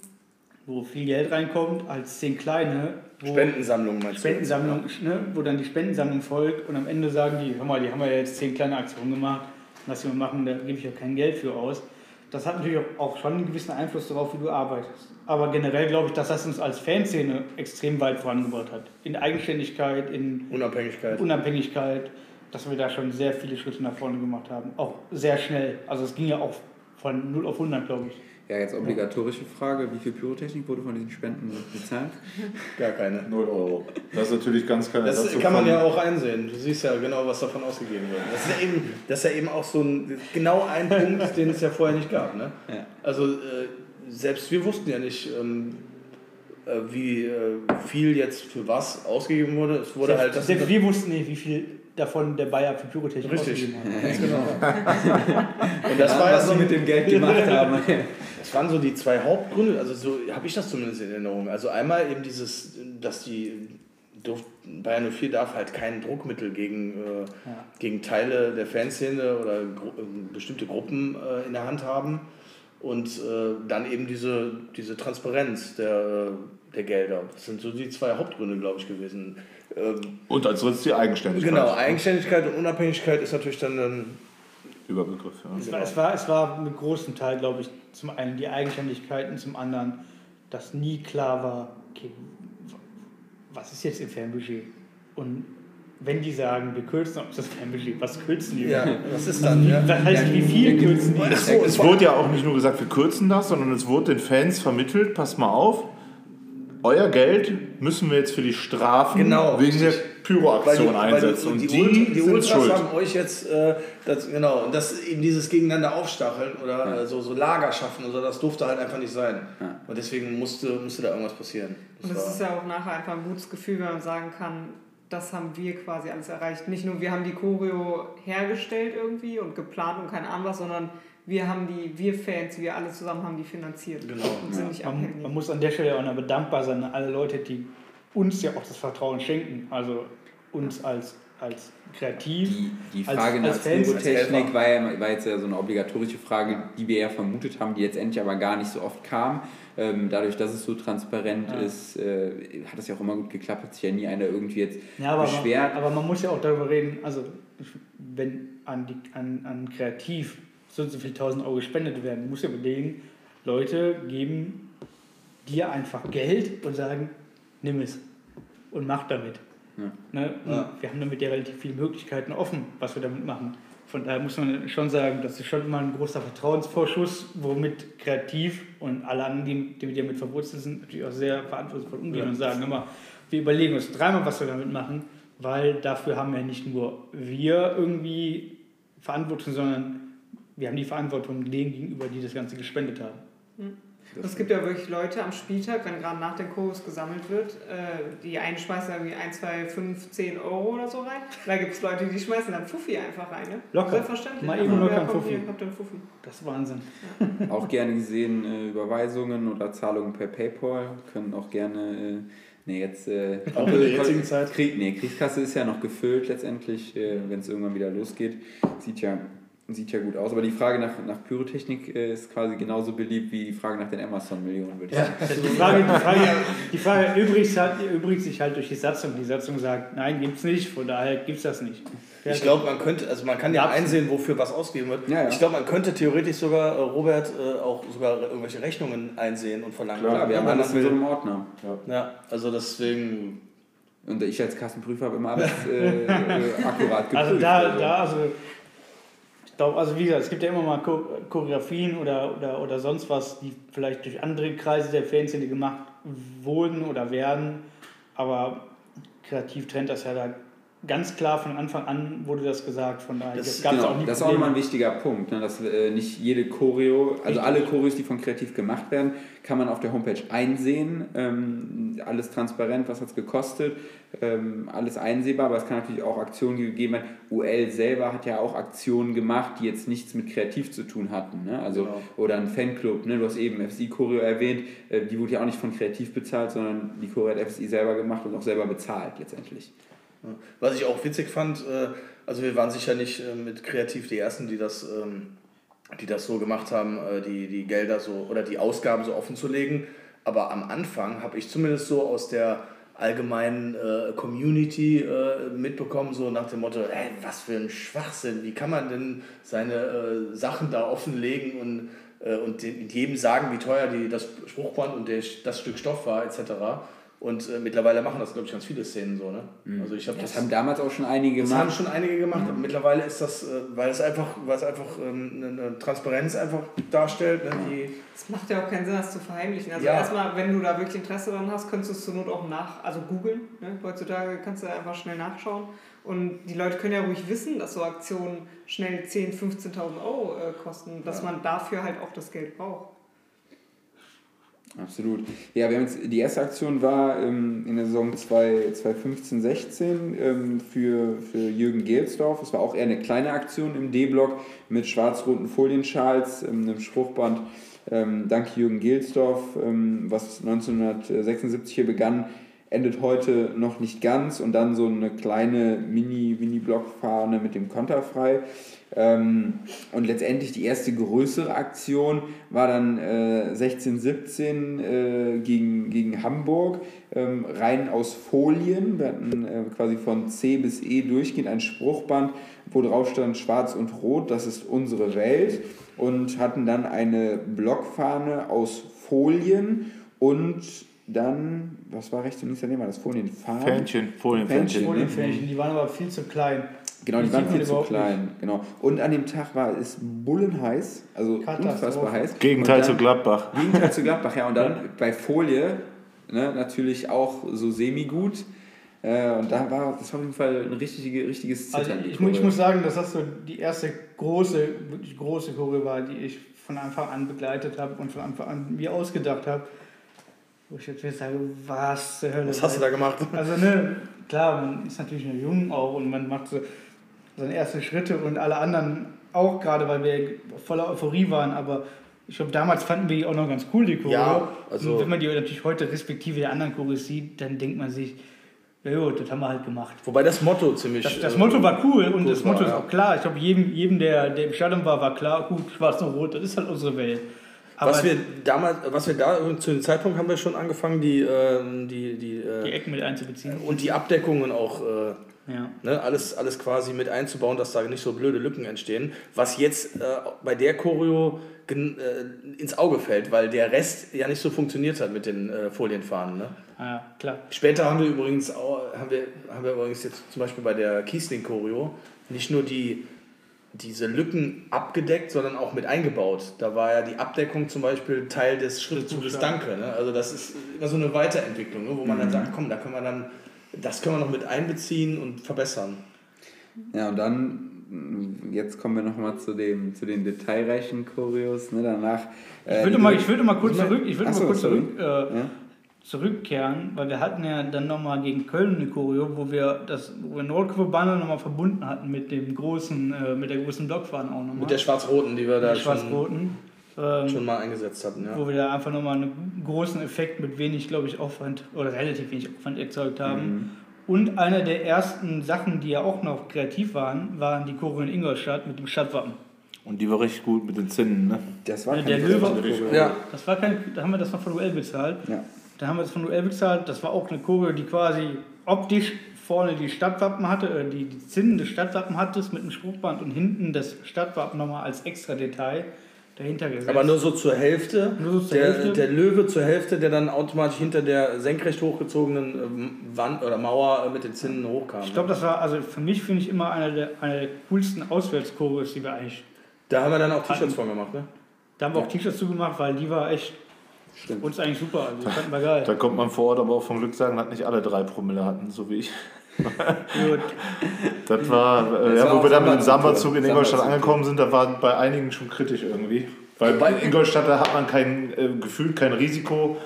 wo viel Geld reinkommt, als zehn kleine, wo Spendensammlung meinst du? Spendensammlung, ne, wo dann die Spendensammlung folgt und am Ende sagen die, hör mal, die haben ja jetzt zehn kleine Aktionen gemacht, lass sie mal machen, da gebe ich ja kein Geld für aus. Das hat natürlich auch- auch schon einen gewissen Einfluss darauf, wie du arbeitest. Aber generell glaube ich, dass das uns als Fanszene extrem weit vorangebracht hat. In Eigenständigkeit, in Unabhängigkeit. Unabhängigkeit, dass wir da schon sehr viele Schritte nach vorne gemacht haben. Auch sehr schnell. Also es ging ja auch von 0 auf 100, glaube ich. Ja, jetzt obligatorische Frage: Wie viel Pyrotechnik wurde von diesen Spenden bezahlt? *laughs* Gar keine. 0 Euro. Das ist natürlich ganz kein Das kann man ja auch einsehen. Du siehst ja genau, was davon ausgegeben wird. Das ist ja eben, das ist ja eben auch so ein, genau ein Punkt, *laughs* den es ja vorher nicht gab. Ne? Ja. Also äh, selbst wir wussten ja nicht, ähm, äh, wie äh, viel jetzt für was ausgegeben wurde. Es wurde halt das. Selbst wir wussten nicht, wie viel davon der Bayer für Pyrotechnik Richtig. ausgegeben hat. Ganz genau. *laughs* Und das war ja was so, sie mit dem Geld gemacht haben. Das waren so die zwei Hauptgründe, also so habe ich das zumindest in Erinnerung. Also einmal eben dieses, dass die durft, Bayern 04 darf halt kein Druckmittel gegen, äh, Ja. gegen Teile der Fanszene oder gru äh, bestimmte Gruppen äh, in der Hand haben. Und äh, dann eben diese, diese Transparenz der, äh, der Gelder. Das sind so die zwei Hauptgründe, glaube ich, gewesen. Ähm, Und als drittes die Eigenständigkeit. genau, Eigenständigkeit und Unabhängigkeit ist natürlich dann, dann Überbegriff, ja. Es war, es, war, es war mit großem Teil, glaube ich, zum einen die Eigenständigkeiten, zum anderen, dass nie klar war, okay, was ist jetzt im Fernbudget? Und wenn die sagen, wir kürzen auf das Fernbudget, was kürzen die? ja, was ist dann? Ja? Das heißt, wie viel kürzen die? Es, es wurde ja auch nicht nur gesagt, wir kürzen das, sondern es wurde den Fans vermittelt, passt mal auf, euer Geld müssen wir jetzt für die Strafen Genau, wegen der richtig. Pyroaktion weil und die, die, die, Ultras schuld. haben euch jetzt, äh, das, genau, und das eben dieses Gegeneinander aufstacheln oder äh, so, so Lager schaffen, also das durfte halt einfach nicht sein. Ja. Und deswegen musste, musste da irgendwas passieren. Und Das es war- ist ja auch nachher einfach ein gutes Gefühl, wenn man sagen kann, das haben wir quasi alles erreicht. Nicht nur wir haben die Choreo hergestellt irgendwie und geplant und keine Ahnung was, sondern wir haben die, wir Fans, wir alle zusammen haben die finanziert. Genau. Und sind nicht Man, abhängig. man muss an der Stelle auch noch dankbar sein an alle Leute, die uns ja auch das Vertrauen schenken. Also uns als, als kreativ. Die, die Frage als nach als Pyrotechnik Helfer. war, ja, war jetzt ja so eine obligatorische Frage, die wir ja vermutet haben, die letztendlich aber gar nicht so oft kam. Ähm, dadurch, dass es so transparent Ja. ist, äh, hat es ja auch immer gut geklappt, hat sich ja nie einer irgendwie jetzt Ja, aber beschwert. Man, aber man muss ja auch darüber reden, also wenn an, die, an, an Kreativ so und so viele tausend Euro gespendet werden, muss ja überlegen, Leute geben dir einfach Geld und sagen, nimm es und mach damit. Ja. Ne? Ja. Wir haben damit ja relativ viele Möglichkeiten offen, was wir damit machen. Von daher muss man schon sagen, das ist schon immer ein großer Vertrauensvorschuss, womit Kreativ und alle anderen, die, mit damit verwurzelt sind, natürlich auch sehr verantwortungsvoll umgehen Ja. und sagen immer, wir überlegen uns dreimal, was wir damit machen, weil dafür haben ja nicht nur wir irgendwie Verantwortung, sondern wir haben die Verantwortung denen gegenüber, die das Ganze gespendet haben. Es gibt ja wirklich Leute am Spieltag, wenn gerade nach den Chorus gesammelt wird, äh, die einen schmeißen irgendwie 1, 2, 5, 10 Euro oder so rein. Da gibt es Leute, die schmeißen dann Fuffi einfach rein. Ne? Locker. Selbstverständlich. Mal eben locker ja, ein Fuffi. Fuffi. Das ist Wahnsinn. Auch gerne gesehen äh, Überweisungen oder Zahlungen per PayPal. Können auch gerne. Äh, nee, jetzt. Äh, Auch in der jetzigen Zeit? Krieg, nee, Kriegskasse ist ja noch gefüllt letztendlich, äh, wenn es irgendwann wieder losgeht. Sieht ja, sieht ja gut aus. Aber die Frage nach, nach Pyrotechnik äh, ist quasi genauso beliebt wie die Frage nach den Amazon-Millionen, würde ich sagen. Also die Frage, die Frage, die Frage halt, erübrigt sich halt durch die Satzung. Die Satzung sagt, nein, gibt's nicht, von daher gibt's das nicht. Ich glaube, man könnte, also man kann ja Ja, einsehen, wofür was ausgegeben wird. Ja, ja. Ich glaube, man könnte theoretisch sogar, äh, Robert, äh, auch sogar irgendwelche Rechnungen einsehen und verlangen. Klar, wir haben alles in so einem Ordner. Ja, also deswegen. Und ich als Kassenprüfer habe immer alles äh, äh, *laughs* akkurat geprüft. Also da, da, also ich glaube, also wie gesagt, es gibt ja immer mal Cho- Choreografien oder, oder, oder sonst was, die vielleicht durch andere Kreise der Fanszene gemacht wurden oder werden, aber kreativ trennt das ja da ganz klar von Anfang an wurde das gesagt, von daher Das- gab's Genau, auch nie das ist auch nochmal ein wichtiger Punkt, ne, dass äh, nicht jede Choreo, also alle Choreos, die von Kreativ gemacht werden, kann man auf der Homepage einsehen. Ähm, alles transparent, was hat es gekostet, ähm, alles einsehbar, aber es kann natürlich auch Aktionen gegeben werden. UL selber hat ja auch Aktionen gemacht, die jetzt nichts mit Kreativ zu tun hatten. Ne? Also, Genau. Oder ein Fanclub, ne? du hast eben FSI Choreo erwähnt, äh, die wurde ja auch nicht von Kreativ bezahlt, sondern die Choreo hat FSI selber gemacht und auch selber bezahlt letztendlich. Was ich auch witzig fand, äh, also wir waren sicher nicht äh, mit Kreativ die Ersten, die das, ähm, die das so gemacht haben, äh, die, die Gelder so oder die Ausgaben so offen zu legen. Aber am Anfang habe ich zumindest so aus der allgemeinen äh, Community äh, mitbekommen, so nach dem Motto, ey, was für ein Schwachsinn, wie kann man denn seine äh, Sachen da offenlegen und, und dem- jedem sagen, wie teuer die, das Spruchband und der, das Stück Stoff war, etc. Und äh, mittlerweile machen das, glaube ich, ganz viele Szenen so. Ne? Also ich habe Das haben damals auch schon einige das haben gemacht. schon einige gemacht, aber mittlerweile ist das, äh, weil es einfach, weil es einfach ähm, eine- eine Transparenz einfach darstellt, ne, die Es macht ja auch keinen Sinn, das zu verheimlichen. Also Ja. erstmal, wenn du da wirklich Interesse dran hast, könntest du es zur Not auch nach, also googeln. Ne? Heutzutage kannst du einfach schnell nachschauen. Und die Leute können ja ruhig wissen, dass so Aktionen schnell 10.000, 15.000 Euro äh, kosten, dass man dafür halt auch das Geld braucht. Absolut. Ja, wir haben jetzt, die erste Aktion war ähm, in der Saison 2 2015-16 ähm, für, für Jürgen Gelsdorf. Es war auch eher eine kleine Aktion im D-Block mit schwarz-roten Folienschals, ähm, einem Spruchband. Ähm, Danke Jürgen Gelsdorf, ähm, was 1976 hier begann, endet heute noch nicht ganz und dann so eine kleine Mini-Mini-Block-Fahne mit dem Konterfrei. Ähm, und letztendlich die erste größere Aktion war dann äh, 16, 17 äh, gegen, gegen Hamburg, ähm, rein aus Folien. Wir hatten äh, quasi von C bis E durchgehend ein Spruchband, wo drauf stand Schwarz und Rot, das ist unsere Welt. Und hatten dann eine Blockfahne aus Folien und dann, was war rechts und links daneben? War das Folienfarben? Fähnchen, Folienfähnchen. Fähnchen. Folienfähnchen, die waren aber viel zu klein. Genau, die Die waren viel zu klein. Genau. Und an dem Tag war es bullenheiß, also unfassbar heiß. Gegenteil Und zu dann- Gladbach. Gegenteil zu Gladbach, ja. Und dann *laughs* bei Folie ne, natürlich auch so semi-gut. Äh, und da war das war auf jeden Fall ein richtige, richtiges Also Zittern. ich, mu- ich muss sagen, dass das so die erste große, wirklich große Choreo war, die ich von Anfang an begleitet habe und von Anfang an mir ausgedacht habe. Wo ich jetzt wieder sage, was zur Hölle. Was hast du da gemacht? Also ne, klar, man ist natürlich noch jung auch und man macht so seine ersten Schritte und alle anderen auch gerade, weil wir voller Euphorie waren, aber ich glaube, damals fanden wir die auch noch ganz cool, die Choreo. Ja, also- und wenn man die natürlich heute respektive der anderen Choreos sieht, dann denkt man sich, ja gut, das haben wir halt gemacht. Wobei das Motto ziemlich. Das, das äh, Motto war cool und das Motto war, ist auch klar. Ich glaube, jedem, jedem der, der im Stadion war, war klar, gut, schwarz und rot, das ist halt unsere Welt. Aber was wir damals, was wir da zu dem Zeitpunkt haben wir schon angefangen, die, ähm, die, die, die äh, Ecken mit einzubeziehen. und die Abdeckungen auch äh, Ja. ne, alles, alles quasi mit einzubauen, dass da nicht so blöde Lücken entstehen. Was jetzt äh, bei der Choreo äh, ins Auge fällt, weil der Rest ja nicht so funktioniert hat mit den äh, Folienfahnen. Ne? Ah, ja, klar. Später haben wir übrigens auch, haben wir, haben wir übrigens jetzt zum Beispiel bei der Kiesling-Choreo nicht nur die, diese Lücken abgedeckt, sondern auch mit eingebaut. Da war ja die Abdeckung zum Beispiel Teil des Schriftzuges Danke. Ne? Also das ist immer so eine Weiterentwicklung, ne? wo man dann sagt, komm, da können wir dann, das können wir noch mit einbeziehen und verbessern. Ja, und dann jetzt kommen wir nochmal zu, dem, zu den detailreichen Choreos. Ne? Danach, Ich würde mal, ich würde mal kurz zurück, ich würde mal so, kurz zurück, äh, Ja? zurückkehren, weil wir hatten ja dann nochmal gegen Köln eine Choreo, wo wir das, wo wir Nordkurve Banner nochmal verbunden hatten mit dem großen, äh, mit der großen Blockfahne auch nochmal. Mit der schwarz-roten, die wir da der schon, schwarz-roten. Ähm, schon mal eingesetzt hatten. Ja. wo wir da einfach nochmal einen großen Effekt mit wenig, glaube ich, Aufwand oder relativ wenig Aufwand erzeugt haben. Mhm. Und eine der ersten Sachen, die ja auch noch kreativ waren, waren die Choreo in Ingolstadt mit dem Stadtwappen. Und die war richtig gut mit den Zinnen, ne? Das war Ja, keine der Löwe- Choreo. Ja. Das war kein, da haben wir das noch von Duell bezahlt. Ja. Da haben wir das von Duell bezahlt. Das war auch eine Choreo, die quasi optisch vorne die Stadtwappen hatte, äh, die, die Zinnen des Stadtwappen hattest mit einem Spruchband und hinten das Stadtwappen nochmal als extra Detail dahinter gesetzt. Aber nur so zur Hälfte. Nur so zur der, Hälfte. der Löwe zur Hälfte, der dann automatisch hinter der senkrecht hochgezogenen ähm, Wand oder Mauer äh, mit den Zinnen hochkam. Ich glaube, das war, also für mich finde ich immer einer der, einer der coolsten Auswärtschoreos, die wir eigentlich. Da haben wir dann auch T-Shirts von gemacht, ne? Da haben wir auch T-Shirts zugemacht, weil die war echt Stimmt. uns eigentlich super. Also, die fanden wir *laughs* geil. Da kommt man vor Ort aber auch vom Glück sagen, dass nicht alle drei Promille hatten, so wie ich. Gut. Das war, äh, Das ja, war wo wir dann mit dem. Samba-Zug in Ingolstadt angekommen sind, da war bei einigen schon kritisch irgendwie. Weil bei Ingolstadt, da hat man kein äh, Gefühl, kein Risiko.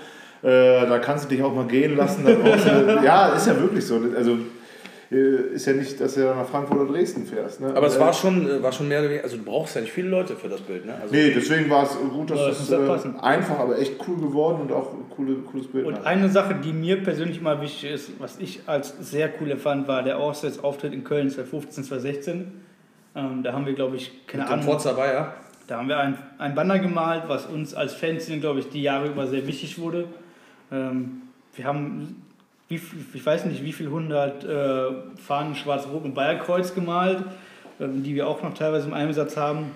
Äh, da kannst du dich auch mal gehen lassen. Da brauchst du, *laughs* ja, ist ja wirklich so. Also ist ja nicht, dass du nach Frankfurt oder Dresden fährst. Ne? Aber es Äh, war schon, äh, war schon mehr oder weniger, also du brauchst ja nicht viele Leute für das Bild, ne? Also, Nee, deswegen war es gut, dass Ja, es das äh, einfach, aber echt cool geworden und auch ein coole, cooles Bild. Und hat. eine Sache, die mir persönlich mal wichtig ist, was ich als sehr cool empfand, war der Auswärtsauftritt in Köln 2015, 2016. Ähm, da haben wir, glaube ich, keine mit Ahnung. Forza Bayer. Da haben wir ein, ein Banner gemalt, was uns als Fanszene, glaube ich, die Jahre über sehr wichtig wurde. Ähm, wir haben, wie, ich weiß nicht, wie viel hundert äh, Fahnen Schwarz-Rot und Bayerkreuz gemalt, ähm, die wir auch noch teilweise im Einsatz haben.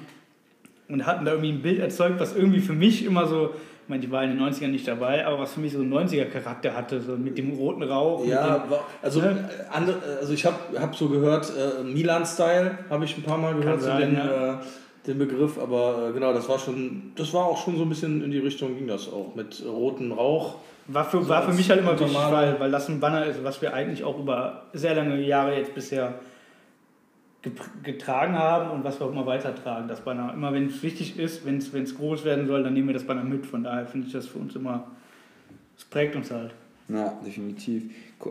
Und hatten da irgendwie ein Bild erzeugt, was irgendwie für mich immer so, ich meine, ich war in den 90ern nicht dabei, aber was für mich so einen 90er-Charakter hatte, so mit dem roten Rauch. Ja, war- also, Ne? äh, andere, also ich habe hab so gehört, äh, Milan-Style habe ich ein paar Mal gehört, sein, den, ja. äh, den Begriff, aber äh, genau, das war schon, das war auch schon so ein bisschen in die Richtung ging das auch, mit äh, rotem Rauch. War, für, war für als mich halt immer wichtig, weil, weil das ein Banner ist, was wir eigentlich auch über sehr lange Jahre jetzt bisher getragen haben und was wir auch immer weitertragen, das Banner. Immer wenn es wichtig ist, wenn es groß werden soll, dann nehmen wir das Banner mit. Von daher finde ich das für uns immer, es prägt uns halt. Ja, definitiv.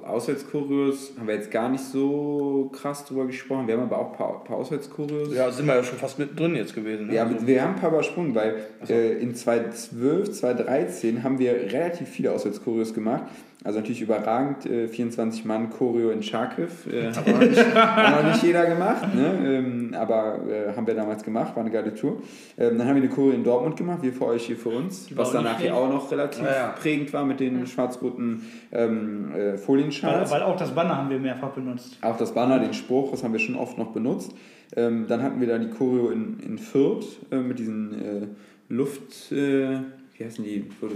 Auswärtskurios haben wir jetzt gar nicht so krass drüber gesprochen. Wir haben aber auch ein paar, paar Auswärtskurios. Ja, sind wir ja schon fast mittendrin jetzt gewesen. Ne? Ja, Also, wir haben ein paar übersprungen, weil äh, in 2012, 2013 haben wir relativ viele Auswärtskurios gemacht. Also natürlich überragend, äh, 24 Mann Choreo in Charkiw. Äh, *laughs* hat, noch nicht, hat noch nicht jeder gemacht, ne? ähm, aber äh, haben wir damals gemacht, war eine geile Tour. Ähm, dann haben wir eine Choreo in Dortmund gemacht, wir für euch, hier für uns, Die was danach hier auch noch relativ Ja, ja. prägend war mit den schwarz-roten ähm, äh, Weil, Folienschals. weil auch das Banner haben wir mehrfach benutzt. Auch das Banner, den Spruch, das haben wir schon oft noch benutzt. Ähm, dann hatten wir da die Choreo in, in Fürth äh, mit diesen äh, Luft, äh, wie heißen die? So,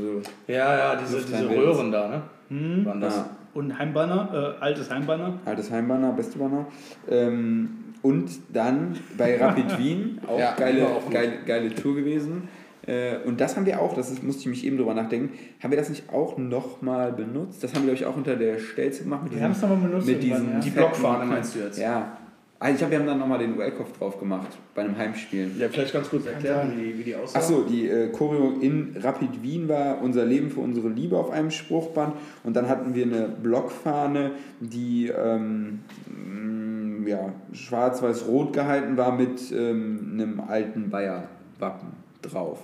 ja, ja, diese, diese. Röhren da, ne? Hm. Waren das. ja, Und Heimbanner, äh, altes Heimbanner. altes Heimbanner, beste Banner. Ähm, und dann bei *laughs* Rapid Wien, auch, Ja, geile, auch geile, geile Tour gewesen. Äh, und das haben wir auch, das ist, musste ich mich eben drüber nachdenken, haben wir das nicht auch nochmal benutzt? Das haben wir, glaube ich, auch unter der Stelze gemacht. Mit Wir haben es nochmal benutzt. mit diesen ja. Die Blockfahne meinst du jetzt? Ja. Ah, ich glaube, wir haben dann nochmal den UL-Kopf drauf gemacht bei einem Heimspiel. Ja, vielleicht ganz kurz erklären, wie die, wie die aussah. Achso, die äh, Choreo in Rapid Wien war unser Leben für unsere Liebe auf einem Spruchband. Und dann hatten wir eine Blockfahne, die ähm, mh, ja, schwarz-weiß-rot gehalten war mit ähm, einem alten Bayer-Wappen drauf.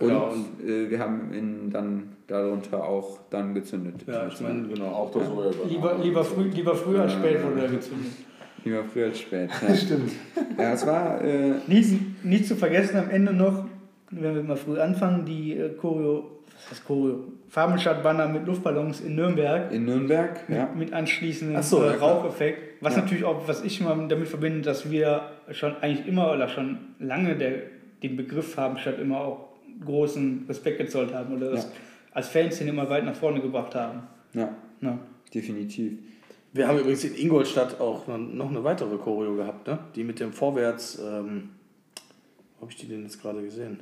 Und, Genau, äh, wir haben ihn dann darunter auch dann gezündet. Ja, ich meine, genau. auch das so Lieber, lieber, früh, lieber früh als spät wurde er gezündet. Lieber früher als spät. *laughs* Ja. Stimmt. Ja, es war äh, Nicht, nicht zu vergessen am Ende noch, wenn wir mal früh anfangen, die äh, Choreo, was heißt Choreo? Farbenstadt-Banner mit Luftballons in Nürnberg. in Nürnberg. Ja. Mit anschließendem so, äh. Raucheffekt. Was Ja. natürlich auch, was ich immer damit verbinde, dass wir schon eigentlich immer oder schon lange der, den Begriff Farbenstadt immer auch großen Respekt gezollt haben oder das Ja. als Fanszene immer weit nach vorne gebracht haben. ja, Ja. definitiv. Wir haben übrigens in Ingolstadt auch noch eine weitere Choreo gehabt, ne? Die mit dem Vorwärts, ähm, wo habe ich die denn jetzt gerade gesehen?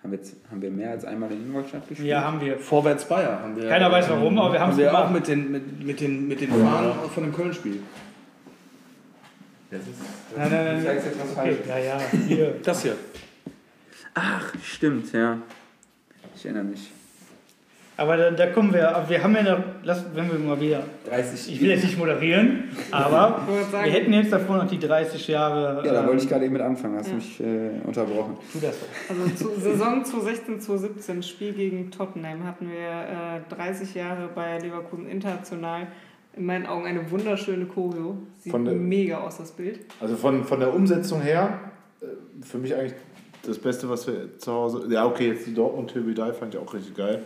Haben wir, jetzt, haben wir mehr als einmal in Ingolstadt gespielt? ja, haben wir. Vorwärts Bayer haben wir. Keiner weiß warum, aber wir haben haben es wir gemacht. auch mit den, mit, mit den, mit den Fahnen von dem Köln-Spiel. Das ist, Nein, nein, nein. Sagst jetzt was Okay, ja, ja, hier. Das hier. Ach, stimmt, ja. Ich erinnere mich. Aber da, da kommen wir, aber wir haben ja noch, lass, wenn wir mal wieder, 30. ich will jetzt nicht moderieren, aber *laughs* wir hätten jetzt davor noch die 30 Jahre. Ja, da ähm, wollte ich gerade eben mit anfangen, hast Ja. mich äh, unterbrochen. Tu das doch. Also zu, Saison 2016, 2017, Spiel gegen Tottenham, hatten wir äh, 30 Jahre bei Leverkusen international. In meinen Augen eine wunderschöne Choreo. Sieht Von der- mega aus, das Bild. Also von, von der Umsetzung her, äh, für mich eigentlich das Beste, was wir zu Hause. Ja, okay, jetzt die Dortmund Tübidei fand ich auch richtig geil.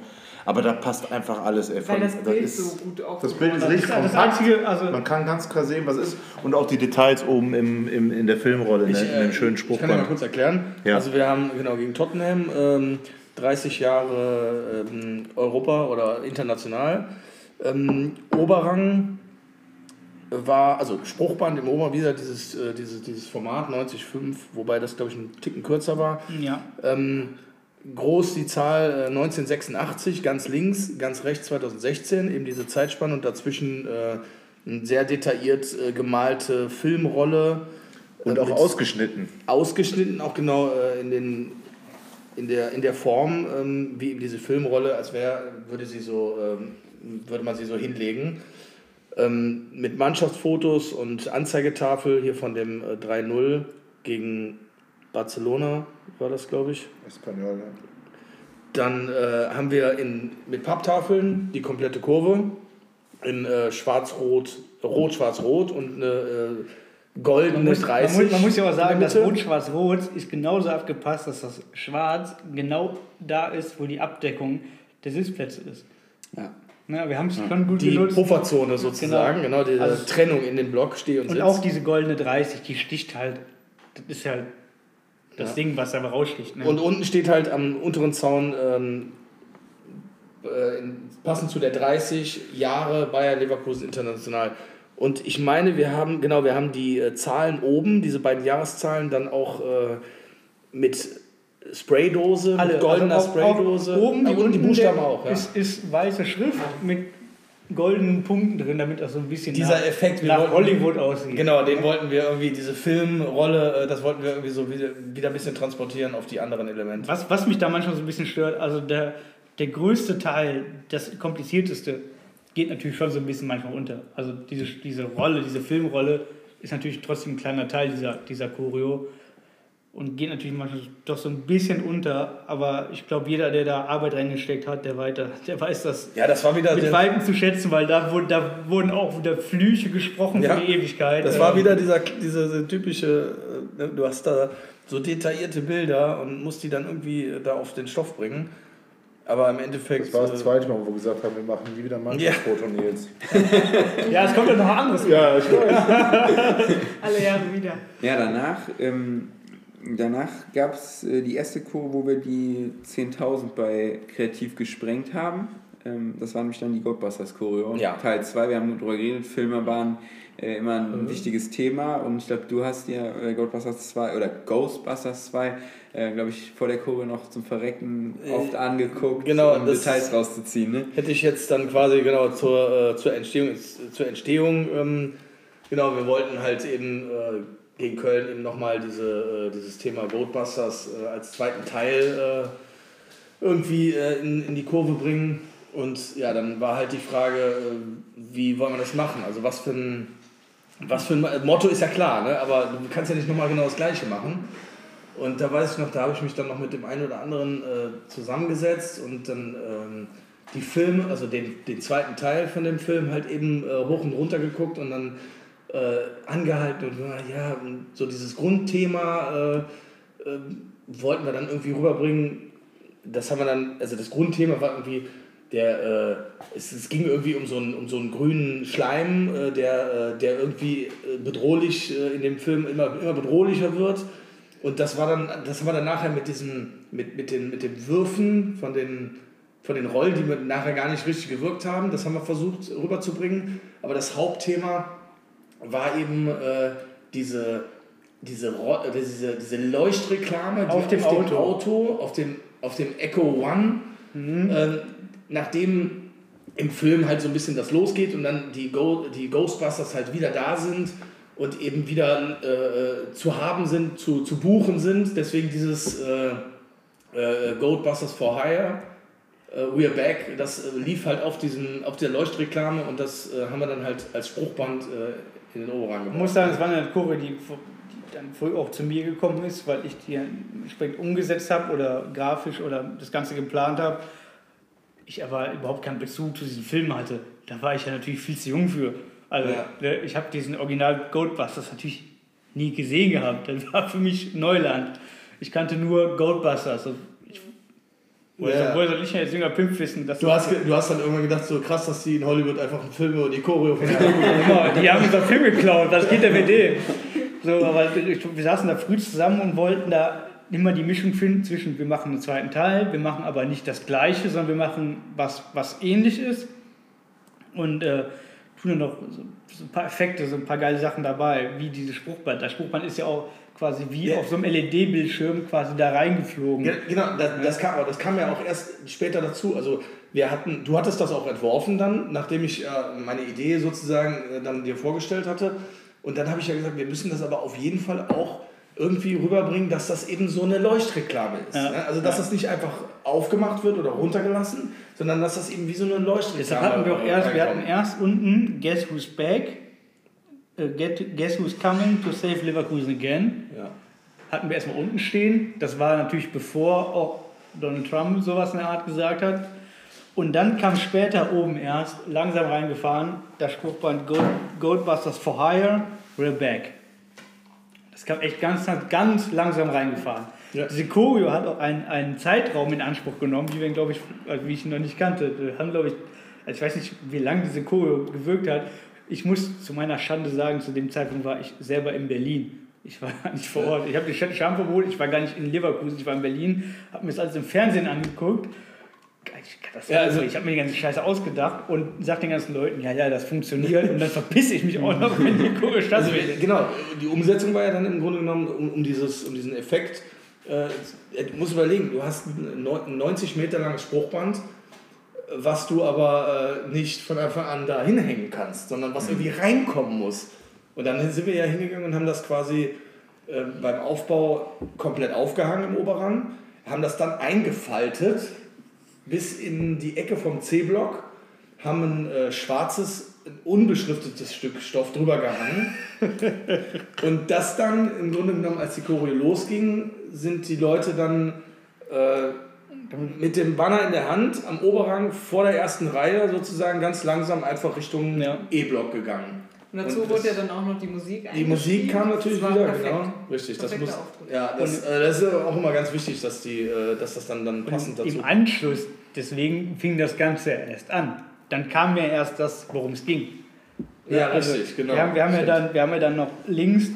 Aber da passt einfach alles, ey. Weil das Bild ist, so gut aufgebaut Das Bild ist richtig Das kompakt. Einzige, also Man kann ganz klar sehen, was ist. Und auch die Details oben im, im, in der Filmrolle, ne, in dem schönen Ich kann ja mal kurz erklären. Ja. Also wir haben genau gegen Tottenham ähm, 30 Jahre ähm, Europa oder international. Ähm, Oberrang war, also Spruchband im Oberrang, wieder dieses, äh, dieses, dieses Format 90,5, wobei das glaube ich ein Ticken kürzer war. ja. Ähm, groß die Zahl äh, 1986, ganz links, ganz rechts 2016, eben diese Zeitspanne und dazwischen äh, eine sehr detailliert äh, gemalte Filmrolle. Und äh, auch mit- ausgeschnitten. ausgeschnitten, auch genau äh, in, den, in, der, in der Form, ähm, wie eben diese Filmrolle, als wäre, würde sie so, ähm, würde man sie so hinlegen. Ähm, mit Mannschaftsfotos und Anzeigetafel hier von dem äh, 3-0 gegen Barcelona war das, glaube ich. Espanol, ja. Dann äh, haben wir in, mit Papptafeln die komplette Kurve in äh, schwarz-rot, rot-schwarz-rot und eine äh, goldene Man muss, 30. man, muss, man muss ja auch sagen, das. Rot-Schwarz-Rot ist genauso abgepasst, dass das Schwarz genau da ist, wo die Abdeckung der Sitzplätze ist. Ja. Na, wir haben es schon gut Die genutzt. Pufferzone sozusagen, genau, die Also- Trennung in den Block, Steh und, Und Sitz. auch diese goldene 30, die sticht halt. Das ist halt das Ja. Ding, was aber raussticht. Ne? und unten steht halt am unteren Zaun, ähm, äh, passend zu der 30 Jahre Bayer Leverkusen International. Und ich meine, wir haben, genau, wir haben die äh, Zahlen oben, diese beiden Jahreszahlen, dann auch äh, mit Spraydose, mit goldener also auch- Spraydose. Auch oben die, und die unten Buchstaben der- auch. Ja. Ist, ist weiße Schrift mit goldenen Punkten drin, damit das so ein bisschen Dieser nach, Effekt, nach wollten- Hollywood aussieht. Genau, den wollten wir irgendwie, diese Filmrolle, äh, das wollten wir irgendwie so wieder, wieder ein bisschen transportieren auf die anderen Elemente. Was, was mich da manchmal so ein bisschen stört, also der, der größte Teil, das komplizierteste, geht natürlich schon so ein bisschen manchmal unter. Also diese, diese Rolle, diese Filmrolle ist natürlich trotzdem ein kleiner Teil dieser, dieser Choreo und geht natürlich manchmal doch so ein bisschen unter, aber ich glaube, jeder, der da Arbeit reingesteckt hat, der weiter, *laughs* der weiß das Ja, das war wieder, mit Weitem zu schätzen, weil da, wurden- da wurden auch wieder Flüche gesprochen Ja, für die Ewigkeit. das war Ähm, wieder dieser, dieser typische, äh, du hast da so detaillierte Bilder und musst die dann irgendwie da auf den Stoff bringen. Aber im Endeffekt. Das war das äh, zweite Mal, wo wir gesagt haben, wir machen nie wieder Mannschaftsfoto, Nils. *laughs* Ja, es kommt ja noch ein anderes. Ja, ich weiß. *laughs* Alle Jahre wieder. Ja, danach, ähm, danach gab es äh, die erste Kur, wo wir die 10.000 bei Kreativ gesprengt haben. Ähm, das war nämlich dann die Ghostbusters Choreo. Ja. Teil 2, wir haben darüber geredet, Filme waren äh, immer ein Mhm. wichtiges Thema und ich glaube, du hast dir äh, Ghostbusters 2 oder Ghostbusters 2, äh, glaube ich, vor der Choreo noch zum Verrecken Äh, oft angeguckt, genau, um Details rauszuziehen. Ne? hätte ich jetzt dann quasi genau zur, äh, zur Entstehung, zur Entstehung ähm, genau, wir wollten halt eben gegen Köln eben nochmal diese, äh, dieses Thema Ghostbusters äh, als zweiten Teil äh, irgendwie in, in die Kurve bringen. Und ja, dann war halt die Frage, wie wollen wir das machen? Also was für ein, was für ein Motto ist ja klar, ne? aber du kannst ja nicht nochmal genau das gleiche machen. Und da weiß ich noch, da habe ich mich dann noch mit dem einen oder anderen äh, zusammengesetzt und dann ähm, die Filme, also den, den zweiten Teil von dem Film halt eben äh, hoch und runter geguckt und dann äh, angehalten und ja, so dieses Grundthema äh, äh, wollten wir dann irgendwie rüberbringen. Das haben wir dann, also das Grundthema war irgendwie, der, äh, es, es ging irgendwie um so einen, um so einen grünen Schleim, äh, der, äh, der irgendwie bedrohlich in dem Film immer, immer bedrohlicher wird. Und das war dann, das haben wir dann nachher mit diesem, mit, mit, den, mit den Würfen von den, von den Rollen, die mir nachher gar nicht richtig gewirkt haben, das haben wir versucht rüberzubringen. Aber das Hauptthema war eben äh, diese, diese, äh, diese, diese Leuchtreklame die Auf dem Auto. Auto, auf dem, auf dem Echo One, ähm, nachdem im Film halt so ein bisschen das losgeht und dann die, Go die Ghostbusters halt wieder da sind und eben wieder äh, zu haben sind, zu, zu buchen sind. Deswegen dieses äh, äh, Goldbusters for Hire, äh, We're Back, das äh, lief halt auf, diesen, auf der Leuchtreklame und das äh, haben wir dann halt als Spruchband äh, in den Oberrang Ich gemacht. muss sagen, es war eine Kurve, die, die dann früh auch zu mir gekommen ist, weil ich die entsprechend umgesetzt habe oder grafisch oder das Ganze geplant habe. Ich aber überhaupt keinen Bezug zu diesem Film hatte. Da war ich ja natürlich viel zu jung für. Also Ja. ne, ich habe diesen Original Goldbusters natürlich nie gesehen gehabt. Das war für mich Neuland. Ich kannte nur Goldbusters. Und woher Ja. woher soll ich ja als junger Pimp wissen, dass Du hast, du hast dann irgendwann gedacht, so krass, dass die in Hollywood einfach einen Film über die Choreo von der *laughs* Genau, die haben unseren Film geklaut, was geht denn mit dem? So, aber wir saßen da früh zusammen und wollten da immer die Mischung finden zwischen, wir machen einen zweiten Teil, wir machen aber nicht das Gleiche, sondern wir machen was, was ähnlich ist und äh, tun dann noch so, so ein paar Effekte, so ein paar geile Sachen dabei, wie dieses Spruchband. Das Spruchband ist ja auch quasi wie Ja. auf so einem LED-Bildschirm quasi da reingeflogen. Ja, genau, das, das, kam, das kam ja auch erst später dazu. Also wir hatten, du hattest das auch entworfen dann, nachdem ich äh, meine Idee sozusagen äh, dann dir vorgestellt hatte. Und dann habe ich ja gesagt, wir müssen das aber auf jeden Fall auch irgendwie rüberbringen, dass das eben so eine Leuchtreklame ist. Ja. Ne? Also dass das nicht einfach aufgemacht wird oder runtergelassen, sondern dass das eben wie so eine Leuchtreklame Deshalb hatten wir auch erst, wir hatten erst unten Guess Who's Back, äh, get, Guess Who's Coming to Save Leverkusen Again. Ja. Hatten wir erstmal unten stehen. Das war natürlich bevor auch Donald Trump sowas in der Art gesagt hat. Und dann kam später oben erst, langsam reingefahren, das Spruchband Gold, Goldbusters for Hire, we're back. Das kam echt ganz, ganz langsam reingefahren. Ja. Diese Choreo hat auch einen, einen Zeitraum in Anspruch genommen, wie wir, glaube ich, also wie ich ihn noch nicht kannte. Wir haben, glaube ich, also ich weiß nicht, wie lange diese Choreo gewirkt hat. Ich muss zu meiner Schande sagen, zu dem Zeitpunkt war ich selber in Berlin. Ich war gar *laughs* nicht vor Ort. Ich habe die Schamverbot, ich war gar nicht in Leverkusen, ich war in Berlin, habe mir das alles im Fernsehen angeguckt. Ja, also- ich habe mir die ganze Scheiße ausgedacht und sage den ganzen Leuten, ja, ja, das funktioniert und dann verpisse ich mich auch noch, wenn die Choreo Also, stattfindet. genau, die Umsetzung war ja dann im Grunde genommen um, um, dieses, um diesen Effekt. Äh, du musst überlegen, du hast ein neun- ein 90 Meter langes Spruchband, was du aber äh, nicht von Anfang an da hinhängen kannst, sondern was irgendwie reinkommen muss. Und dann sind wir ja hingegangen und haben das quasi äh, beim Aufbau komplett aufgehangen im Oberrang, haben das dann eingefaltet bis in die Ecke vom C-Block, haben ein äh, schwarzes, ein unbeschriftetes Stück Stoff drüber gehangen. Und das dann, im Grunde genommen, als die Choreo losging, sind die Leute dann äh, mit dem Banner in der Hand am Oberrang vor der ersten Reihe sozusagen ganz langsam einfach Richtung Ja. E-Block gegangen. Und dazu Und wurde ja dann auch noch die Musik Die Musik kam natürlich wieder, perfekt. genau. Richtig, das muss. Auftritt. Ja, das, äh, das ist auch immer ganz wichtig, dass, die, äh, dass das dann, dann passend Und dazu Im Anschluss, deswegen fing das Ganze erst an. Dann kam ja erst das, worum es ging. Ja, Also, richtig, genau. Wir haben, wir, haben ja dann, wir haben ja dann noch links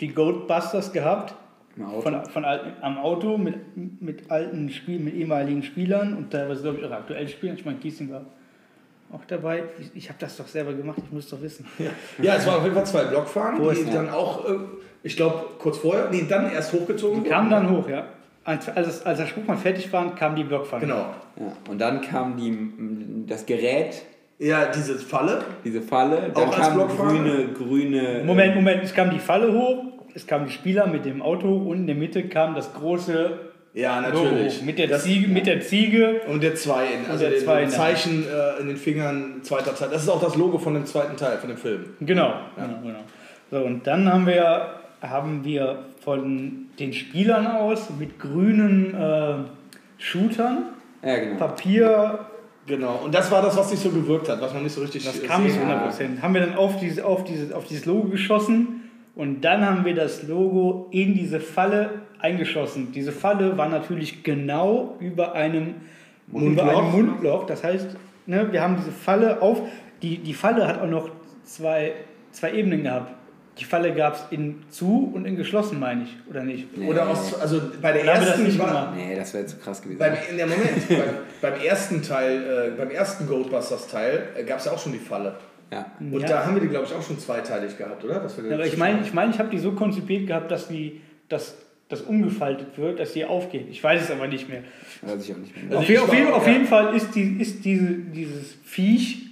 die Goldbusters gehabt, Auto. von, von alten, am Auto mit, mit alten Spiel, mit ehemaligen Spielern und teilweise, glaube ich, auch aktuellen Spielern. Ich meine, Kiesing war auch dabei. Ich, ich habe das doch selber gemacht, ich muss doch wissen. *laughs* Ja, es waren auf jeden Fall zwei Blockfahren, Wo die dann auch, äh, ich glaube, kurz vorher, nee, dann erst hochgezogen Die kamen dann hoch, ja. Als, als, als der Spruchmann fertig war, kam die Blockfahne. Genau. Ja. Und dann kam die, das Gerät, Ja, diese Falle. diese Falle, dann Auch als kam Blockfahne? grüne, grüne. Moment, Moment, es kam die Falle hoch, es kamen die Spieler mit dem Auto und in der Mitte kam das große Ja, natürlich. hoch. Mit der, Das- Ziege, mit der Ziege. Und der zwei, in, also der der Zwei in Zeichen äh, in den Fingern, zweiter Teil. Das ist auch das Logo von dem zweiten Teil, von dem Film. Genau, genau, genau. So, und dann haben wir, haben wir von den Spielern aus mit grünen äh, Shootern, ja, genau. Papier, Genau. Und das war das, was nicht so gewirkt hat, was man nicht so richtig das äh, kam nicht sehen 100 konnte. Prozent. Haben wir dann auf, diese, auf, dieses, auf dieses Logo geschossen und dann haben wir das Logo in diese Falle eingeschossen. Diese Falle war natürlich genau über einem Mundloch. Über einem Mundloch. Das heißt, ne, wir haben diese Falle auf. Die, die Falle hat auch noch zwei, zwei Ebenen gehabt. Die Falle gab es in zu und in geschlossen, meine ich, oder nicht? Nee. Oder aus, also bei der wir das ersten nicht war-? Nee, das wäre zu krass gewesen. Beim, in der Moment, *laughs* beim, beim ersten Teil, äh, beim ersten Ghostbusters Teil äh, gab es ja auch schon die Falle. ja. Und Ja. da haben wir die, glaube ich, auch schon zweiteilig gehabt, oder? Ja, aber ich meine, ich, mein, ich habe die so konzipiert gehabt, dass die, dass das umgefaltet wird, dass die aufgeht. Ich weiß es aber nicht mehr. Weiß ich auch nicht mehr. Also auf, ich je- auf, war- jeden, auf jeden Fall ist, die, ist diese, dieses Viech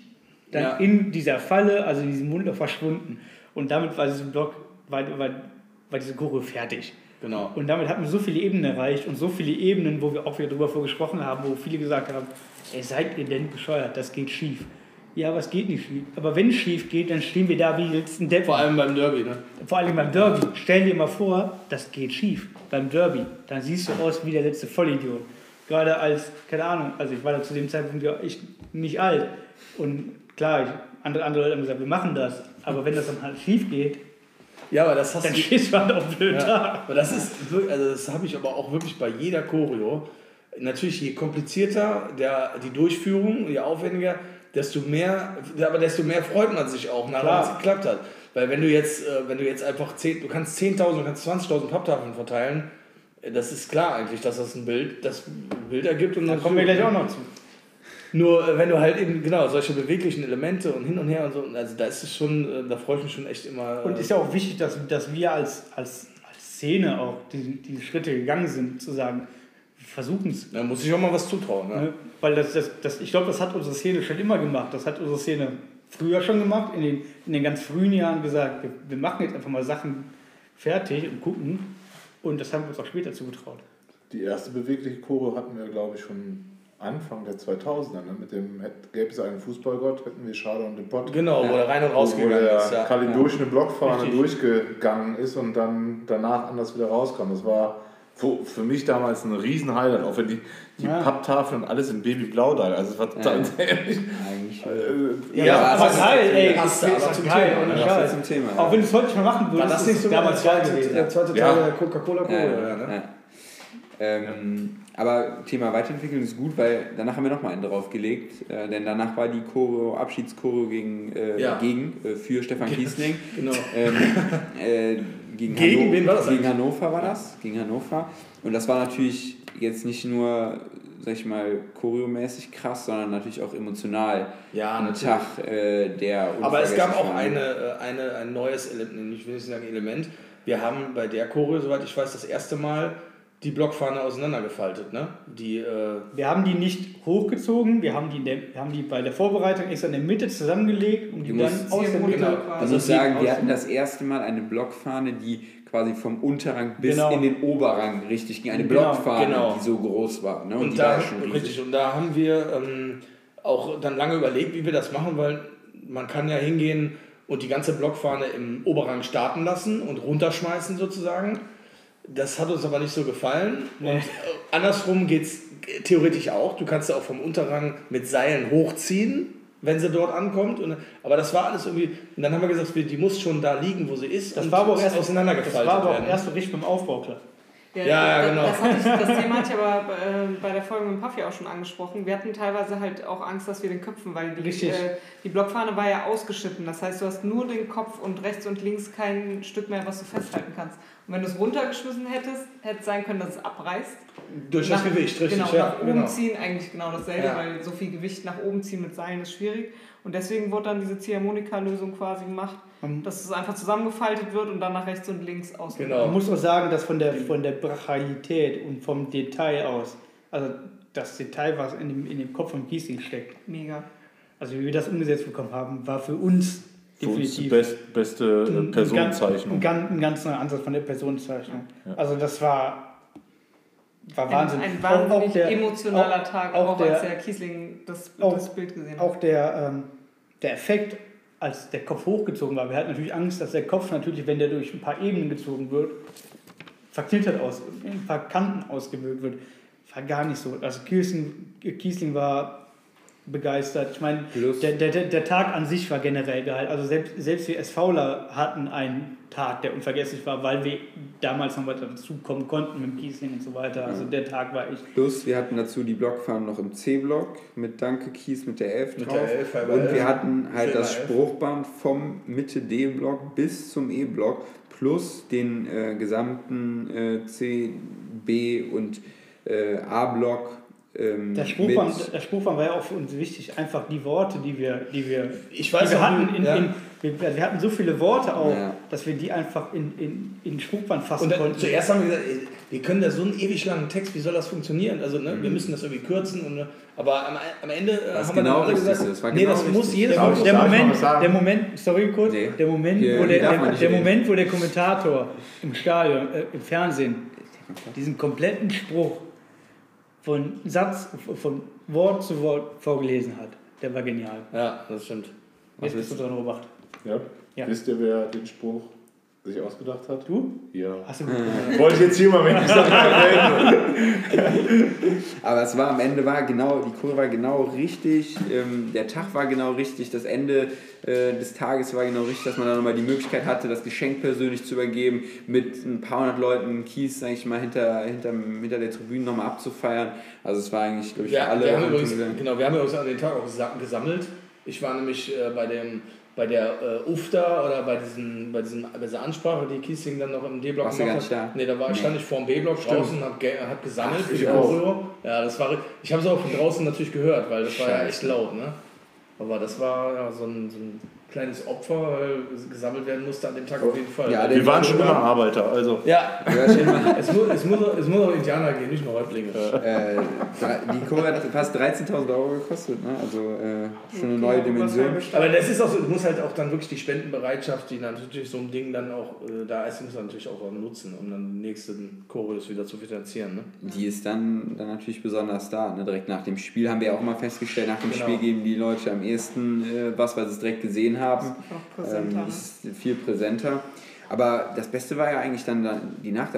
dann Ja. in dieser Falle, also in diesem Mundloch verschwunden. Und damit war dieser Block, war, war, war diese Choreo fertig. Genau. Und damit hatten wir so viele Ebenen erreicht und so viele Ebenen, wo wir auch wieder drüber vorgesprochen haben, wo viele gesagt haben, ey, seid ihr denn bescheuert, das geht schief. Ja, aber es geht nicht schief. Aber wenn es schief geht, dann stehen wir da wie jetzt ein Depp. Vor allem beim Derby, ne? Vor allem beim Derby. Stell dir mal vor, das geht schief. Beim Derby. Dann siehst du aus wie der letzte Vollidiot. Gerade als, keine Ahnung, also ich war da zu dem Zeitpunkt ja echt nicht alt. Und klar, ich, andere, andere Leute haben gesagt, wir machen das. Aber wenn das dann halt schief geht, Ja, aber das hast dann du. stehst du halt auch blöd Ja, da. aber das ist also das habe ich aber auch wirklich bei jeder Choreo. Natürlich, je komplizierter der, die Durchführung, je aufwendiger, desto mehr, aber desto mehr freut man sich auch, nachdem es geklappt hat. Weil wenn du jetzt, äh, wenn du jetzt einfach 10, du kannst 10.000, du kannst 20.000 Papptafeln verteilen, äh, das ist klar eigentlich, dass das ein Bild, das ein Bild ergibt. Und Da kommen wir gleich ne? auch noch zu. Nur äh, wenn du halt eben, genau, solche beweglichen Elemente und hin und her und so, also da ist es schon, äh, da freue ich mich schon echt immer. Und äh, ist ja auch wichtig, dass, dass wir als, als, als Szene auch die, die Schritte gegangen sind, zu sagen, wir versuchen es. da muss ich auch mal was zutrauen. Ne? Weil das, das, das, ich glaube, das hat unsere Szene schon immer gemacht. Das hat unsere Szene früher schon gemacht, in den, in den ganz frühen Jahren gesagt, wir, wir machen jetzt einfach mal Sachen fertig und gucken. Und das haben wir uns auch später zugetraut. Die erste bewegliche Choreo hatten wir, glaube ich, schon Anfang der 2000er. Ne? Mit dem gäbe es einen Fußballgott, hätten wir Schade und den Pott. Genau, wo der rein und Wo, wo rausgegangen der ist. Ja. Kalin durch eine Blockfahne Richtig. durchgegangen ist und dann danach anders wieder rauskam. Das war für, mich damals ein riesen Highlight, auch wenn die, die Ja. Papptafeln und alles in Babyblau da. Also es war total ehrlich. Eigentlich. Äh, Ja, aber das ist- geil, ey. passt das aber ist zum geil, Thema, ohne ne? Das zum Thema. Auch wenn du es heute nicht mehr machen War würdest, das ist nicht es so der damals geil zweite, gewesen. der zweite Teil Ja. der Coca-Cola Ja, Choreo? Ne? ja. Ähm, aber Thema Weiterentwickeln ist gut, weil danach haben wir nochmal einen draufgelegt, äh, denn danach war die Choreo, Abschiedschoreo gegen, äh, Ja. gegen äh, für Stefan Kiesling. *laughs* Genau. ähm, äh, gegen, Gegen Hanno- wen war das Gegen eigentlich? Hannover war das, gegen Hannover. Und das war natürlich jetzt nicht nur, sag ich mal, choreomäßig krass, sondern natürlich auch emotional. Ja, ein. Tag, äh, der Aber es gab auch eine, äh, eine, ein neues Element, ich will nicht sagen Element. Wir haben bei der Choreo, soweit ich weiß, das erste Mal die Blockfahne auseinandergefaltet. Ne? Die, äh, Wir haben die nicht hochgezogen, wir haben die, in der, wir haben die bei der Vorbereitung extra in der Mitte zusammengelegt und die dann aus der Mitte. Genau. Man Also muss sagen, wir hatten das erste Mal eine Blockfahne, die quasi vom Unterrang bis Genau. in den Oberrang richtig ging. Eine Genau, Blockfahne, genau. die so groß war. Ne? Und, und, die da, war richtig, und da haben wir ähm, auch dann lange überlegt, wie wir das machen, weil man kann ja hingehen und die ganze Blockfahne im Oberrang starten lassen und runterschmeißen sozusagen. Das hat uns aber nicht so gefallen. Und andersrum geht es theoretisch auch. Du kannst sie auch vom Unterrang mit Seilen hochziehen, wenn sie dort ankommt. Und, aber das war alles irgendwie. Und dann haben wir gesagt, die muss schon da liegen, wo sie ist. Das und war aber auch erst, das auseinandergefaltet war aber auch erst so richtig beim Aufbau klar. Ja, Ja, das, genau. Das, hatte ich, das Thema hatte ich aber äh, bei der Folge mit Puffy auch schon angesprochen. Wir hatten teilweise halt auch Angst, dass wir den Köpfen, weil die, äh, die Blockfahne war ja ausgeschnitten. Das heißt, du hast nur den Kopf und rechts und links kein Stück mehr, was du festhalten kannst. Und wenn du es runtergeschmissen hättest, hätte es sein können, dass es abreißt. Durch das Nach- Gewicht, richtig. Genau, ja, nach oben genau. ziehen eigentlich genau dasselbe, Ja. weil so viel Gewicht nach oben ziehen mit Seilen ist schwierig. Und deswegen wurde dann diese Ziehharmonika-Lösung quasi gemacht, Ähm, dass es einfach zusammengefaltet wird und dann nach rechts und links ausgeht. Genau. Man muss auch sagen, dass von der, von der Brachalität und vom Detail aus, also das Detail, was in dem, in dem Kopf von Kiesling steckt, Mega. also wie wir das umgesetzt bekommen haben, war für uns für uns die definitiv best, beste äh, ein, Personenzeichnung. Ein, ganz- ein ganz neuer Ansatz von der Personenzeichnung. Ja. Also das war, war Ein, Wahnsinn. ein Auch- auch wahnsinnig der- emotionaler auch- Tag, auch auch, der- als der Kiesling das, auch- das Bild gesehen hat. Auch der, ähm, der Effekt, als der Kopf hochgezogen war. Wir hatten natürlich Angst, dass der Kopf natürlich, wenn der durch ein paar Ebenen gezogen wird, verknittert aus, ein paar Kanten ausgewählt wird. War gar nicht so. Also Kiesling, Kiesling war begeistert. Ich meine, der, der, der der Tag an sich war generell geil. Also selbst, selbst wir SVler hatten einen Tag, der unvergesslich war, weil wir damals noch weiter dazu kommen konnten mit dem Kiesling und so weiter. Also der Tag war echt Plus, wir hatten dazu die Blockfahnen noch im C-Block mit Danke Kies mit der 11 Mit drauf. der 11, halber und 11, wir hatten halt das 11. Spruchband vom Mitte D-Block bis zum E-Block plus den äh, gesamten äh, C, B und äh, A-Block ähm, Der mit- Spruchband, der Spruchband war ja auch für uns wichtig, einfach die Worte, die wir, die wir, Ich die weiß wir auch, hatten. In, ja. in, wir, wir hatten so viele Worte auch, Ja. dass wir die einfach in, in, in Spruchband fassen Und dann, konnten. zuerst haben wir gesagt, wir können da so einen ewig langen Text, wie soll das funktionieren? Also ne, Mhm. wir müssen das irgendwie kürzen. Und, aber am, am Ende äh, Das haben wir genau dann alle richtig gesagt. Das war nee, genau das muss richtig. jedes Der, Darf Mal ich- der, Moment, der Moment, sorry kurz, Nee. der Moment, Hier, wo der, der, der. Moment, wo der Kommentator im Stadion, äh, im Fernsehen, diesen kompletten Spruch von Satz, von Wort zu Wort vorgelesen hat, der war genial. Ja, das stimmt. Jetzt bist du dran, Robert. Ja? Ja. Wisst ihr, wer den Spruch sich ausgedacht hat? Du? Ja. Hast du gut Wollte ich jetzt hier mal erwähnen. Aber es war am Ende war genau, die Kurve war genau richtig, ähm, der Tag war genau richtig, das Ende äh, des Tages war genau richtig, dass man dann nochmal die Möglichkeit hatte, das Geschenk persönlich zu übergeben, mit ein paar hundert Leuten Kies, sag ich mal, hinter, hinter, hinter der Tribüne nochmal abzufeiern. Also es war eigentlich, glaube ich, für Wir, alle. wir, haben übrigens, genau, wir haben übrigens an den Tag auch gesa- gesammelt. Ich war nämlich äh, bei, dem, bei der äh, UFTA oder bei, diesen, bei, diesen, bei dieser Ansprache, die Kiesling dann noch im D-Block gar nicht da? Nee, da war, Nee. stand ich vor dem B-Block draußen und hab, hab gesammelt für die. Choreo. Ja, das war, ich habe es auch von draußen natürlich gehört, weil das war ja echt laut. Ne? Aber das war ja so ein, so ein kleines Opfer, weil gesammelt werden musste an dem Tag auf jeden Fall. Ja, Wir waren schon immer Arbeiter, also. ja es, muss, es, muss, auch- es muss auch Indianer gehen, nicht nur Häuptlinge. Äh, die Kurve hat fast 13.000 Euro gekostet, ne? also äh, schon eine neue Dimension. Aber das ist auch so, es muss halt auch dann wirklich die Spendenbereitschaft, die dann natürlich so ein Ding dann auch äh, da ist, muss man natürlich auch nutzen, um dann den nächsten Choreos wieder zu finanzieren. Ne? Die ist dann, dann natürlich besonders da. Ne? Direkt nach dem Spiel haben wir auch mal festgestellt, nach dem Genau. Spiel geben die Leute am ehesten äh, was, weil sie es direkt gesehen haben. Auch präsenter, Ähm, ne? ist viel präsenter. Aber das Beste war ja eigentlich dann, die, Nacht,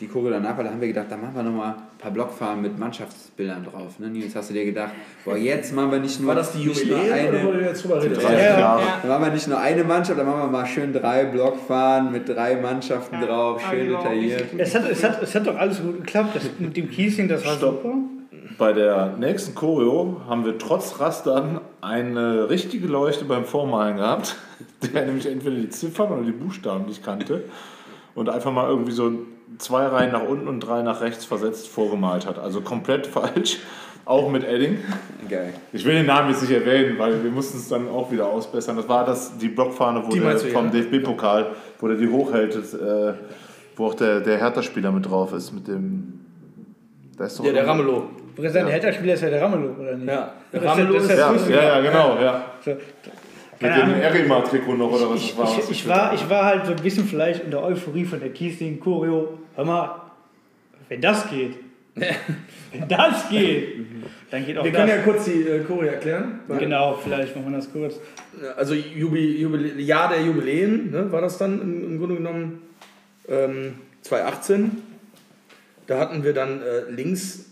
die Kurve danach, weil da haben wir gedacht, da machen wir nochmal ein paar Blockfahren mit Mannschaftsbildern drauf. Ne? Nils, hast du dir gedacht, boah, jetzt machen wir nicht nur, War das die nicht nur Jubiläen oder eine, ihr jetzt drüber Ja, ja. dann machen wir nicht nur eine Mannschaft, dann machen wir mal schön drei Blockfahren mit drei Mannschaften Ja, drauf, ja, schön genau, detailliert. Es hat, es, hat, es hat doch alles gut geklappt. Das mit dem Kiesling, das war Stopp. super. Bei der nächsten Choreo haben wir trotz Rastern eine richtige Leuchte beim Vormalen gehabt, *laughs* der nämlich entweder die Ziffern oder die Buchstaben nicht kannte und einfach mal irgendwie so zwei Reihen nach unten und drei nach rechts versetzt vorgemalt hat. Also komplett *laughs* falsch, auch mit Edding. Geil. Ich will den Namen jetzt nicht erwähnen, weil wir mussten es dann auch wieder ausbessern. Das war das, die Blockfahne wo Die der, vom ja? DFB-Pokal, wo der die hochhält, äh, wo auch der, der Hertha-Spieler mit drauf ist, mit dem... Da ist doch Ja, der Ramelow. Präsident, der Hertha-Spieler ist ja der Ramelow, oder nicht? Ja, der ist- Ramelow das ist ist- das Ja, Lustige. ja, ja, genau, ja. So, Mit dem. Erima-Trikot noch oder was ich, das war. ich, ich, war, ich war halt so ein bisschen vielleicht in der Euphorie von der Kiesling Choreo. Hör mal, wenn das geht, *laughs* wenn das geht, dann geht auch Wir das. können ja kurz die äh, Choreo erklären. genau, vielleicht machen wir das kurz. Also Jubi, Jubilä Jahr der Jubiläen ne, war das dann im, im Grunde genommen ähm, 2018. Da hatten wir dann äh, links,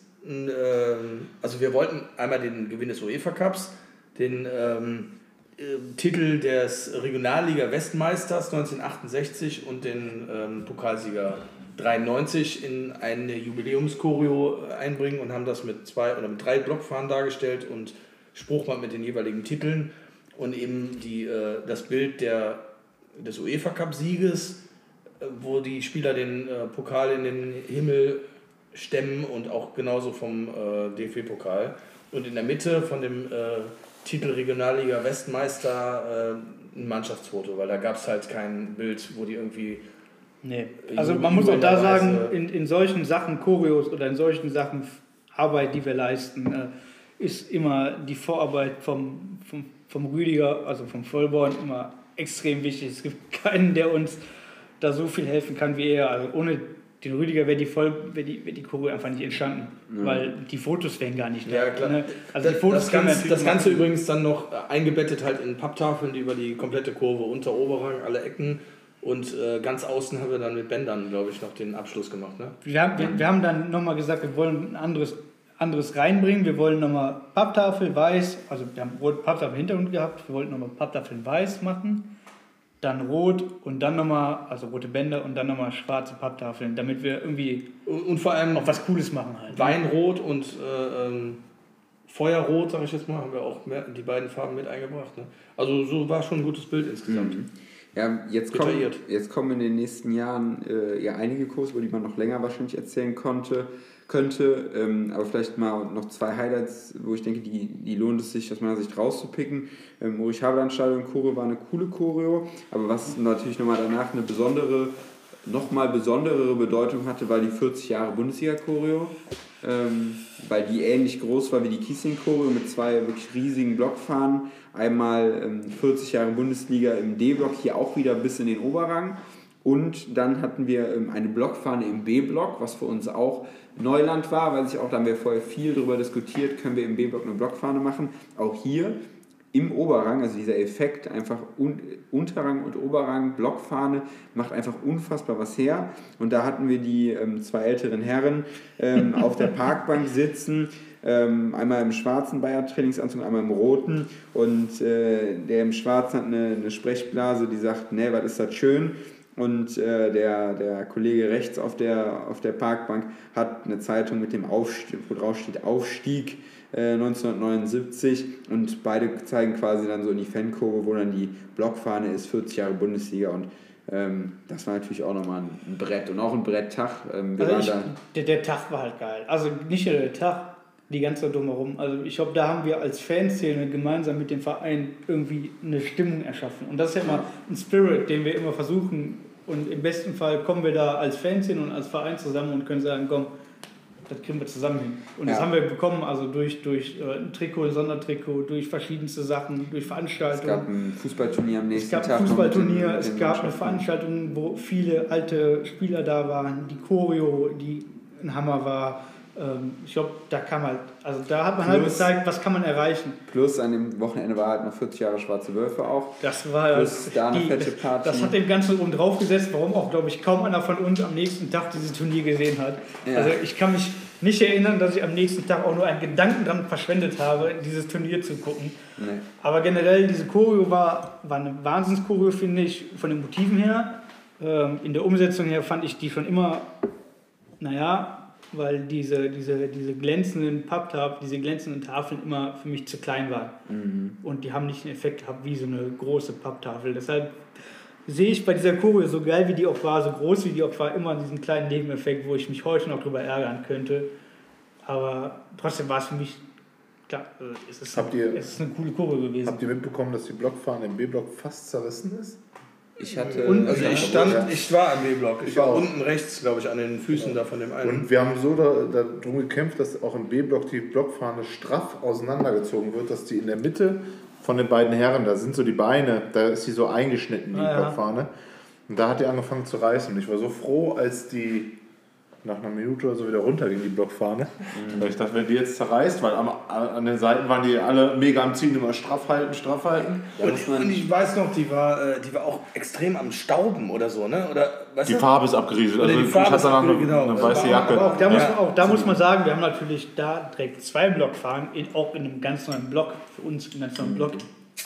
also wir wollten einmal den Gewinn des UEFA Cups, den ähm, äh, Titel des Regionalliga Westmeisters 1968 und den ähm, Pokalsieger 93 in eine Jubiläumschoreo einbringen und haben das mit zwei oder mit drei Blockfahren dargestellt und Spruchband mit den jeweiligen Titeln und eben die, äh, das Bild der, des UEFA Cup Sieges, äh, wo die Spieler den äh, Pokal in den Himmel stemmen und auch genauso vom äh, DFB-Pokal. Und in der Mitte von dem äh, Titel Regionalliga Westmeister äh, ein Mannschaftsfoto, weil da gab es halt kein Bild, wo die irgendwie Nee. Also man muss auch da sagen, in, in solchen Sachen Choreos oder in solchen Sachen Arbeit, die wir leisten, äh, ist immer die Vorarbeit vom, vom, vom Rüdiger, also vom Vollborn, immer extrem wichtig. Es gibt keinen, der uns da so viel helfen kann wie er. Also ohne den Rüdiger wäre die, Voll, wär die, wär die Choreo einfach nicht entstanden, weil die Fotos wären gar nicht da. Ja, klar. Ne? Also die das, Fotos das, natürlich das Ganze machen. übrigens dann noch äh, eingebettet halt in Papptafeln, die über die komplette Kurve unter Oberrang, alle Ecken und äh, ganz außen haben wir dann mit Bändern, glaube ich, noch den Abschluss gemacht. Ne? Wir haben, wir, wir haben dann nochmal gesagt, wir wollen ein anderes, anderes reinbringen. Wir wollen nochmal Papptafel weiß, also wir haben Papptafel im Hintergrund gehabt, wir wollten nochmal Papptafeln weiß machen, dann rot und dann nochmal, also rote Bänder und dann nochmal schwarze Papptafeln, damit wir irgendwie Und, und vor allem auch was Cooles machen halt. Weinrot und äh, ähm, Feuerrot, sage ich jetzt mal, haben wir auch mehr, die beiden Farben mit eingebracht. Ne? Also so war schon ein gutes Bild insgesamt. Ja, jetzt kommen, jetzt kommen in den nächsten Jahren äh, ja einige Kurse, über die man noch länger wahrscheinlich erzählen konnte, könnte. Ähm, aber vielleicht mal noch zwei Highlights, wo ich denke, die, die lohnt es sich aus meiner Sicht rauszupicken. Ähm, Ulrich Haberland Stadion Choreo war eine coole Choreo, aber was natürlich nochmal danach eine besondere, nochmal besonderere Bedeutung hatte, war die 40 Jahre Bundesliga-Choreo. Ähm, weil die ähnlich groß war wie die Kiesling Choreo mit zwei wirklich riesigen Blockfahnen. Einmal ähm, 40 Jahre Bundesliga im D-Block, hier auch wieder bis in den Oberrang. Und dann hatten wir ähm, eine Blockfahne im B-Block, was für uns auch Neuland war, weil sich auch, da haben wir vorher viel darüber diskutiert, können wir im B-Block eine Blockfahne machen. Auch hier im Oberrang, also dieser Effekt, einfach un Unterrang und Oberrang, Blockfahne, macht einfach unfassbar was her. Und da hatten wir die ähm, zwei älteren Herren ähm, auf der *laughs* Parkbank sitzen, ähm, einmal im schwarzen Bayer-Trainingsanzug, einmal im roten. Und äh, der im schwarzen hat eine, eine Sprechblase, die sagt, ne, was ist das schön? Und äh, der, der Kollege rechts auf der, auf der Parkbank hat eine Zeitung mit dem Aufstieg, wo drauf steht Aufstieg äh, 1979 und beide zeigen quasi dann so in die Fankurve, wo dann die Blockfahne ist, 40 Jahre Bundesliga und ähm, das war natürlich auch nochmal ein Brett und auch ein Bretttag. Ähm, wir Also waren ich, da, der, der Tag war halt geil. Also nicht nur der Tag, die ganze Zeit drumherum. Also ich glaube, da haben wir als Fanszene gemeinsam mit dem Verein irgendwie eine Stimmung erschaffen. Und das ist ja immer ein Spirit, den wir immer versuchen. Und im besten Fall kommen wir da als Fanszene und als Verein zusammen und können sagen, komm, das kriegen wir zusammen hin. Und das Ja. haben wir bekommen, also durch, durch äh, ein Trikot, ein Sondertrikot, durch verschiedenste Sachen, durch es Veranstaltungen. gab ein Fußballturnier am Es nächsten gab Tag. ein noch mit den- Fußballturnier, es gab eine. Veranstaltung, wo viele alte Spieler da waren, die Choreo, die ein Hammer war. Ähm, Ich glaube, da kann man, also da hat man halt Plus- gezeigt, was kann man erreichen. Plus an dem Wochenende war halt noch 40 Jahre Schwarze Wölfe auch. Das war Plus da eine die, fette Party. Das hat dem Ganzen oben drauf gesetzt, warum auch, glaube ich, kaum einer von uns am nächsten Tag dieses Turnier gesehen hat. Ja. Also ich kann mich nicht erinnern, dass ich am nächsten Tag auch nur einen Gedanken daran verschwendet habe, dieses Turnier zu gucken. Nee. Aber generell, diese Choreo war, war eine Wahnsinns-Choreo, finde ich, von den Motiven her. Ähm, in der Umsetzung her fand ich die schon immer, naja, weil diese, diese, diese glänzenden Papptafeln, diese glänzenden Tafeln immer für mich zu klein waren. Mhm. Und die haben nicht den Effekt gehabt wie so eine große Papptafel. Deshalb sehe ich bei dieser Choreo, so geil wie die auch war, so groß wie die auch war, immer diesen kleinen Nebeneffekt, wo ich mich heute noch drüber ärgern könnte. Aber trotzdem war es für mich, klar, äh, es ist, Habt ihr- es ist eine coole Choreo gewesen. Habt ihr mitbekommen, dass die Blockfahne im B-Block fast zerrissen ist? Ich hatte. Und- Also ja, ich stand, Ja. ich war am B-Block. Ich Ich war auch. unten rechts, glaube ich, an den Füßen da von dem einen. Und wir haben so da- darum gekämpft, dass auch im B-Block die Blockfahne straff auseinandergezogen wird, dass die in der Mitte von den beiden Herren, da sind so die Beine, da ist sie so eingeschnitten, die Ah, ja. Blockfahne. Und da hat die angefangen zu reißen. Und ich war so froh, als die nach einer Minute oder so wieder runterging, die Blockfahne. Mhm. Weil ich dachte, wenn die jetzt zerreißt, weil am, an den Seiten waren die alle mega am Ziehen, immer straff halten, straff halten. und, und ich weiß noch, die war, äh, die war auch extrem am Stauben oder so, ne? Oder, weißt Die du? Farbe ist abgerieselt. Oder Also die ich Farbe hatte ist danach eine, genau. eine weiße Jacke. Aber auch da, muss, Ja. man, auch da muss man sagen, wir haben natürlich da direkt zwei Blockfahnen, in, auch in einem ganz neuen Block, für uns in einem ganz neuen Block,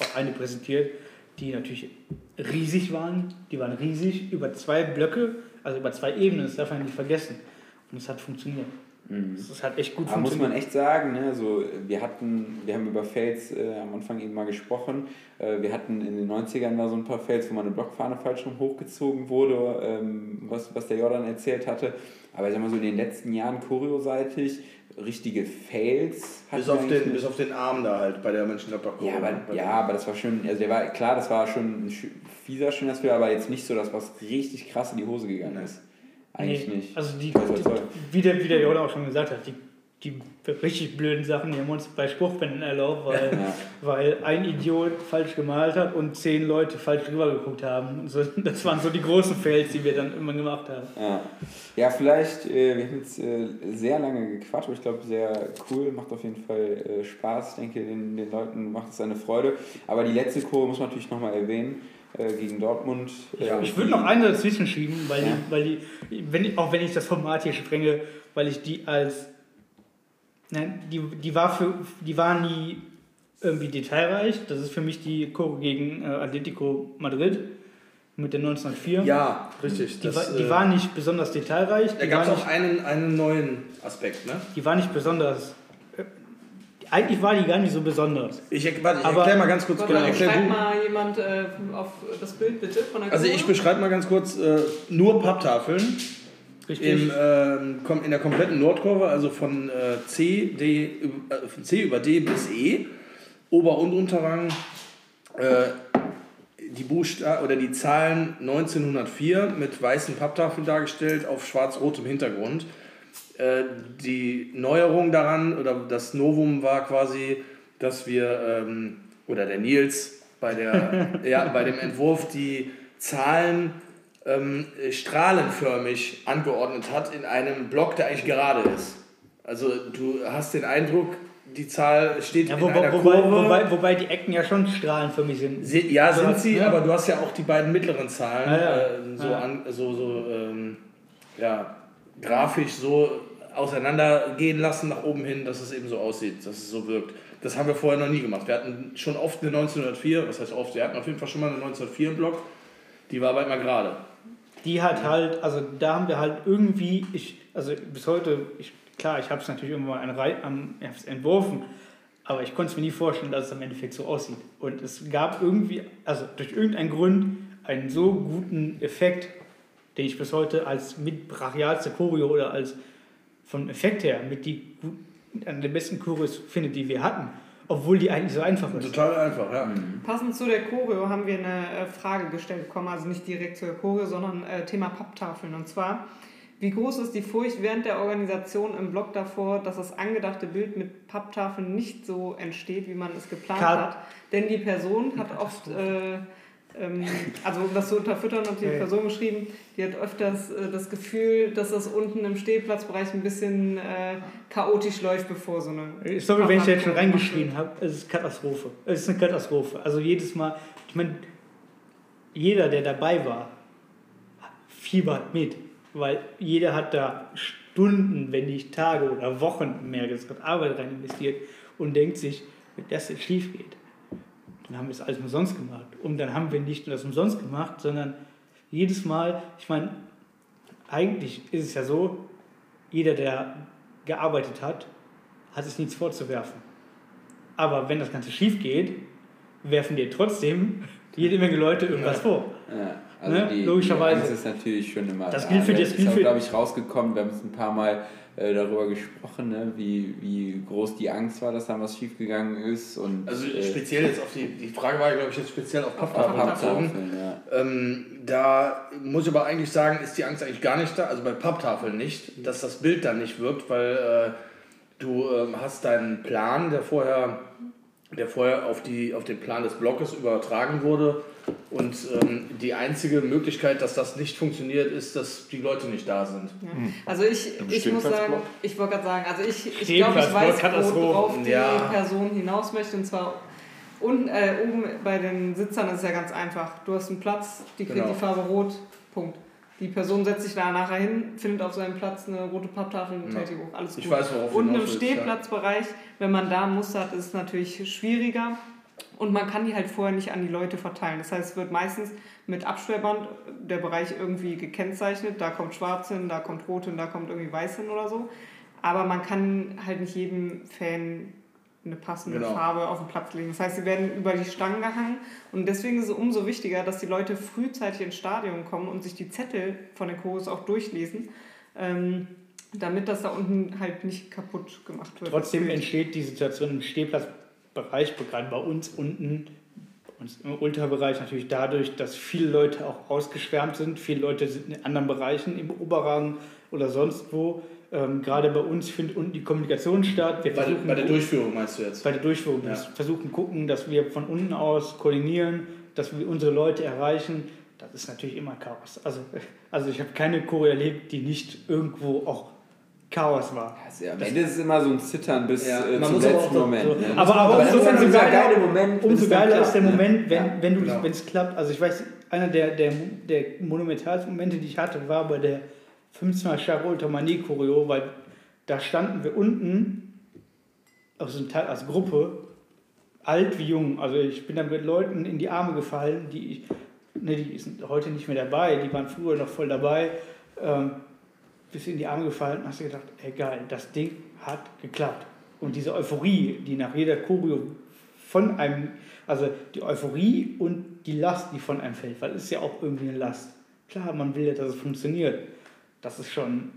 auch eine präsentiert, die natürlich riesig waren. Die waren riesig, über zwei Blöcke, also über zwei Ebenen, das darf man nicht vergessen. Und es hat funktioniert. Es hat echt gut Da muss funktioniert. man echt sagen, ne, also wir hatten, wir haben über Fails äh, am Anfang eben mal gesprochen. Äh, wir hatten in den 90ern da so ein paar Fails, wo mal eine Blockfahne falsch rum hochgezogen wurde, ähm, was, was der Jordan erzählt hatte. Aber ich sag mal so in den letzten Jahren choreoseitig, richtige Fails hatten Bis auf, den, bis auf den Arm da halt bei der Mönchengladbach. Ja, aber, ja, aber das war schon, also der war, klar, das war schon ein fieser Schönheitsfehler, aber jetzt nicht so, dass was richtig krass in die Hose gegangen ist. Eigentlich Nee, nicht. Also die, die wie, der, wie der Jordan auch schon gesagt hat, die, die richtig blöden Sachen, die haben wir uns bei Spruchbänden erlaubt, weil, *laughs* Ja. weil ein Idiot falsch gemalt hat und zehn Leute falsch drüber geguckt haben. So, das waren so die großen Fails, die wir dann immer gemacht haben. Ja, ja vielleicht, äh, wir haben jetzt äh, sehr lange gequatscht, aber ich glaube, sehr cool, macht auf jeden Fall äh, Spaß. Ich denke, den, den Leuten macht es eine Freude. Aber die letzte Kurve muss man natürlich nochmal erwähnen, äh, gegen Dortmund. Äh, Ich würde noch eine dazwischen schieben, weil, Ja. die, weil die, wenn, ich- auch wenn ich das Format hier sprenge, weil ich die als, nein, die, die war für, die war nie irgendwie detailreich. Das ist für mich die Kurve gegen äh, Atletico Madrid mit der 1904. Ja, richtig. Die, das, war, die äh, war nicht besonders detailreich. Da gab es auch einen, einen neuen Aspekt, ne? die war nicht besonders. Äh, eigentlich war die gar nicht so besonders. Ich, warte, ich Aber- erklär mal ganz kurz. Genau, erklär schreibt du. mal jemand äh, auf das Bild bitte von der Also ich beschreibe mal ganz kurz äh, nur Papptafeln Richtig? im, kom- in der kompletten Nordkurve, also von äh, C, D, äh, von C über D bis E, Ober- und Unterrang, äh, die Buchsta oder die Zahlen 1904 mit weißen Papptafeln dargestellt auf schwarz-rotem Hintergrund. Äh, die Neuerung daran oder das Novum war quasi, dass wir ähm, oder der Nils bei, der, *laughs* ja, bei dem Entwurf die Zahlen ähm, strahlenförmig angeordnet hat in einem Block, der eigentlich gerade ist. Also du hast den Eindruck, die Zahl steht ja, in wobei, einer wobei, Kurve. wobei, wobei die Ecken ja schon strahlenförmig sind. Se- Ja, sind sie, ja. aber du hast ja auch die beiden mittleren Zahlen Ja. Äh, so. An, so, so ähm, ja, grafisch so auseinandergehen lassen nach oben hin, dass es eben so aussieht, dass es so wirkt. Das haben wir vorher noch nie gemacht. Wir hatten schon oft eine 1904, was heißt oft, wir hatten auf jeden Fall schon mal eine 1904 im Block, die war aber immer gerade. Die hat halt, also da haben wir halt irgendwie, ich, also bis heute, ich, klar, ich habe es natürlich irgendwann an, am, hab's entworfen, aber ich konnte es mir nie vorstellen, dass es im Endeffekt so aussieht. Und es gab irgendwie, also durch irgendeinen Grund, einen so guten Effekt, den ich bis heute als mit brachialste Choreo oder als vom Effekt her mit die eine der besten Choreos finde, die wir hatten, obwohl die eigentlich so einfach ist. Total einfach, ja. Passend zu der Choreo haben wir eine äh, Frage gestellt bekommen, also nicht direkt zur Choreo, sondern äh, Thema Papptafeln. Und zwar, wie groß ist die Furcht während der Organisation im Blog davor, dass das angedachte Bild mit Papptafeln nicht so entsteht, wie man es geplant Kat- hat? Denn die Person hat oft, äh, ähm, also um das zu unterfüttern, hat die Ja. Person geschrieben, die hat öfters äh, das Gefühl, dass das unten im Stehplatzbereich ein bisschen äh, chaotisch läuft, bevor so eine... Sorry, wenn ich da jetzt schon reingeschrien habe, es ist Katastrophe. Es ist eine Katastrophe. Also jedes Mal, ich meine, jeder, der dabei war, fiebert mit, weil jeder hat da Stunden, wenn nicht Tage oder Wochen mehr gesagt, Arbeit rein investiert und denkt sich, wenn das jetzt schief geht, dann haben wir es alles umsonst gemacht. Und dann haben wir nicht nur das umsonst gemacht, sondern jedes Mal, ich meine, eigentlich ist es ja so, jeder, der gearbeitet hat, hat es nichts vorzuwerfen. Aber wenn das Ganze schief geht, werfen dir trotzdem *laughs* jede Menge Leute irgendwas vor. Ja, also Ne? die, Logischerweise. die Angst ist natürlich schon immer Das da. gilt für- ne? das ist gilt auch, für- glaube ich, rausgekommen. Wir haben es ein paar Mal äh, darüber gesprochen, ne? wie, wie groß die Angst war, dass da was schiefgegangen ist. Und, Also äh, speziell jetzt auf die, die Frage war, glaube ich, jetzt speziell auf Papptafeln. bezogen. Ja. Ähm, da muss ich aber eigentlich sagen, ist die Angst eigentlich gar nicht da, also bei Papptafeln nicht, dass das Bild dann nicht wirkt, weil äh, du ähm, hast deinen Plan, der vorher, der vorher auf, die, auf den Plan des Blockes übertragen wurde und ähm, die einzige Möglichkeit, dass das nicht funktioniert, ist, dass die Leute nicht da sind. Ja. Also ich, ich muss sagen, ich wollte gerade sagen, also ich, ich glaube, ich weiß, worauf die Ja. Person hinaus möchte. Und zwar unten, äh, oben bei den Sitzern ist es ja ganz einfach. Du hast einen Platz, die kriegt Genau. die Farbe rot, Punkt. Die Person setzt sich da nachher hin, findet auf seinem Platz eine rote Papptafel und Ja. hält die hoch. Alles gut. Ich weiß, worauf im willst, ja. Stehplatzbereich, wenn man da ein Muster hat, ist es natürlich schwieriger. Und man kann die halt vorher nicht an die Leute verteilen. Das heißt, es wird meistens mit Absperrband der Bereich irgendwie gekennzeichnet. Da kommt schwarz hin, da kommt rot hin, da kommt irgendwie weiß hin oder so. Aber man kann halt nicht jedem Fan eine passende Genau. Farbe auf den Platz legen. Das heißt, sie werden über die Stangen gehangen. Und deswegen ist es umso wichtiger, dass die Leute frühzeitig ins Stadion kommen und sich die Zettel von den Chorus auch durchlesen. Ähm, damit das da unten halt nicht kaputt gemacht wird. Trotzdem entsteht die Situation im Stehplatzbereich, gerade bei uns unten, bei uns im Ultrabereich natürlich dadurch, dass viele Leute auch ausgeschwärmt sind. Viele Leute sind in anderen Bereichen, im Oberrang oder sonst wo. Ähm, gerade bei uns findet unten die Kommunikation statt. Wir Bei, bei der Durchführung meinst du jetzt? bei der Durchführung. Ja. Wir versuchen gucken, dass wir von unten aus koordinieren, dass wir unsere Leute erreichen. Das ist natürlich immer Chaos. Also, *laughs* also ich habe keine Choreo erlebt, die nicht irgendwo auch Chaos war. Also, am Ende ist es immer so ein Zittern bis Ja, äh, zum aber letzten Moment. So, ne? aber, aber, das umso, umso dieser geiler, geile Moment, umso geiler klappt, ist der ne? Moment, wenn, Ja, wenn du genau. wenn es klappt. Also ich weiß, einer der, der, der monumentalsten Momente, die ich hatte, war bei der 15er Charol Tomanie Choreo, weil da standen wir unten aus einem Teil, als Gruppe, alt wie jung. Also ich bin dann mit Leuten in die Arme gefallen, die ich, ne, die sind heute nicht mehr dabei, die waren früher noch voll dabei. Ähm, bist in die Arme gefallen und hast gedacht, ey geil, das Ding hat geklappt. Und diese Euphorie, die nach jeder Choreo von einem, also die Euphorie und die Last, die von einem fällt, weil es ist ja auch irgendwie eine Last. Klar, man will ja, dass es funktioniert. Das ist schon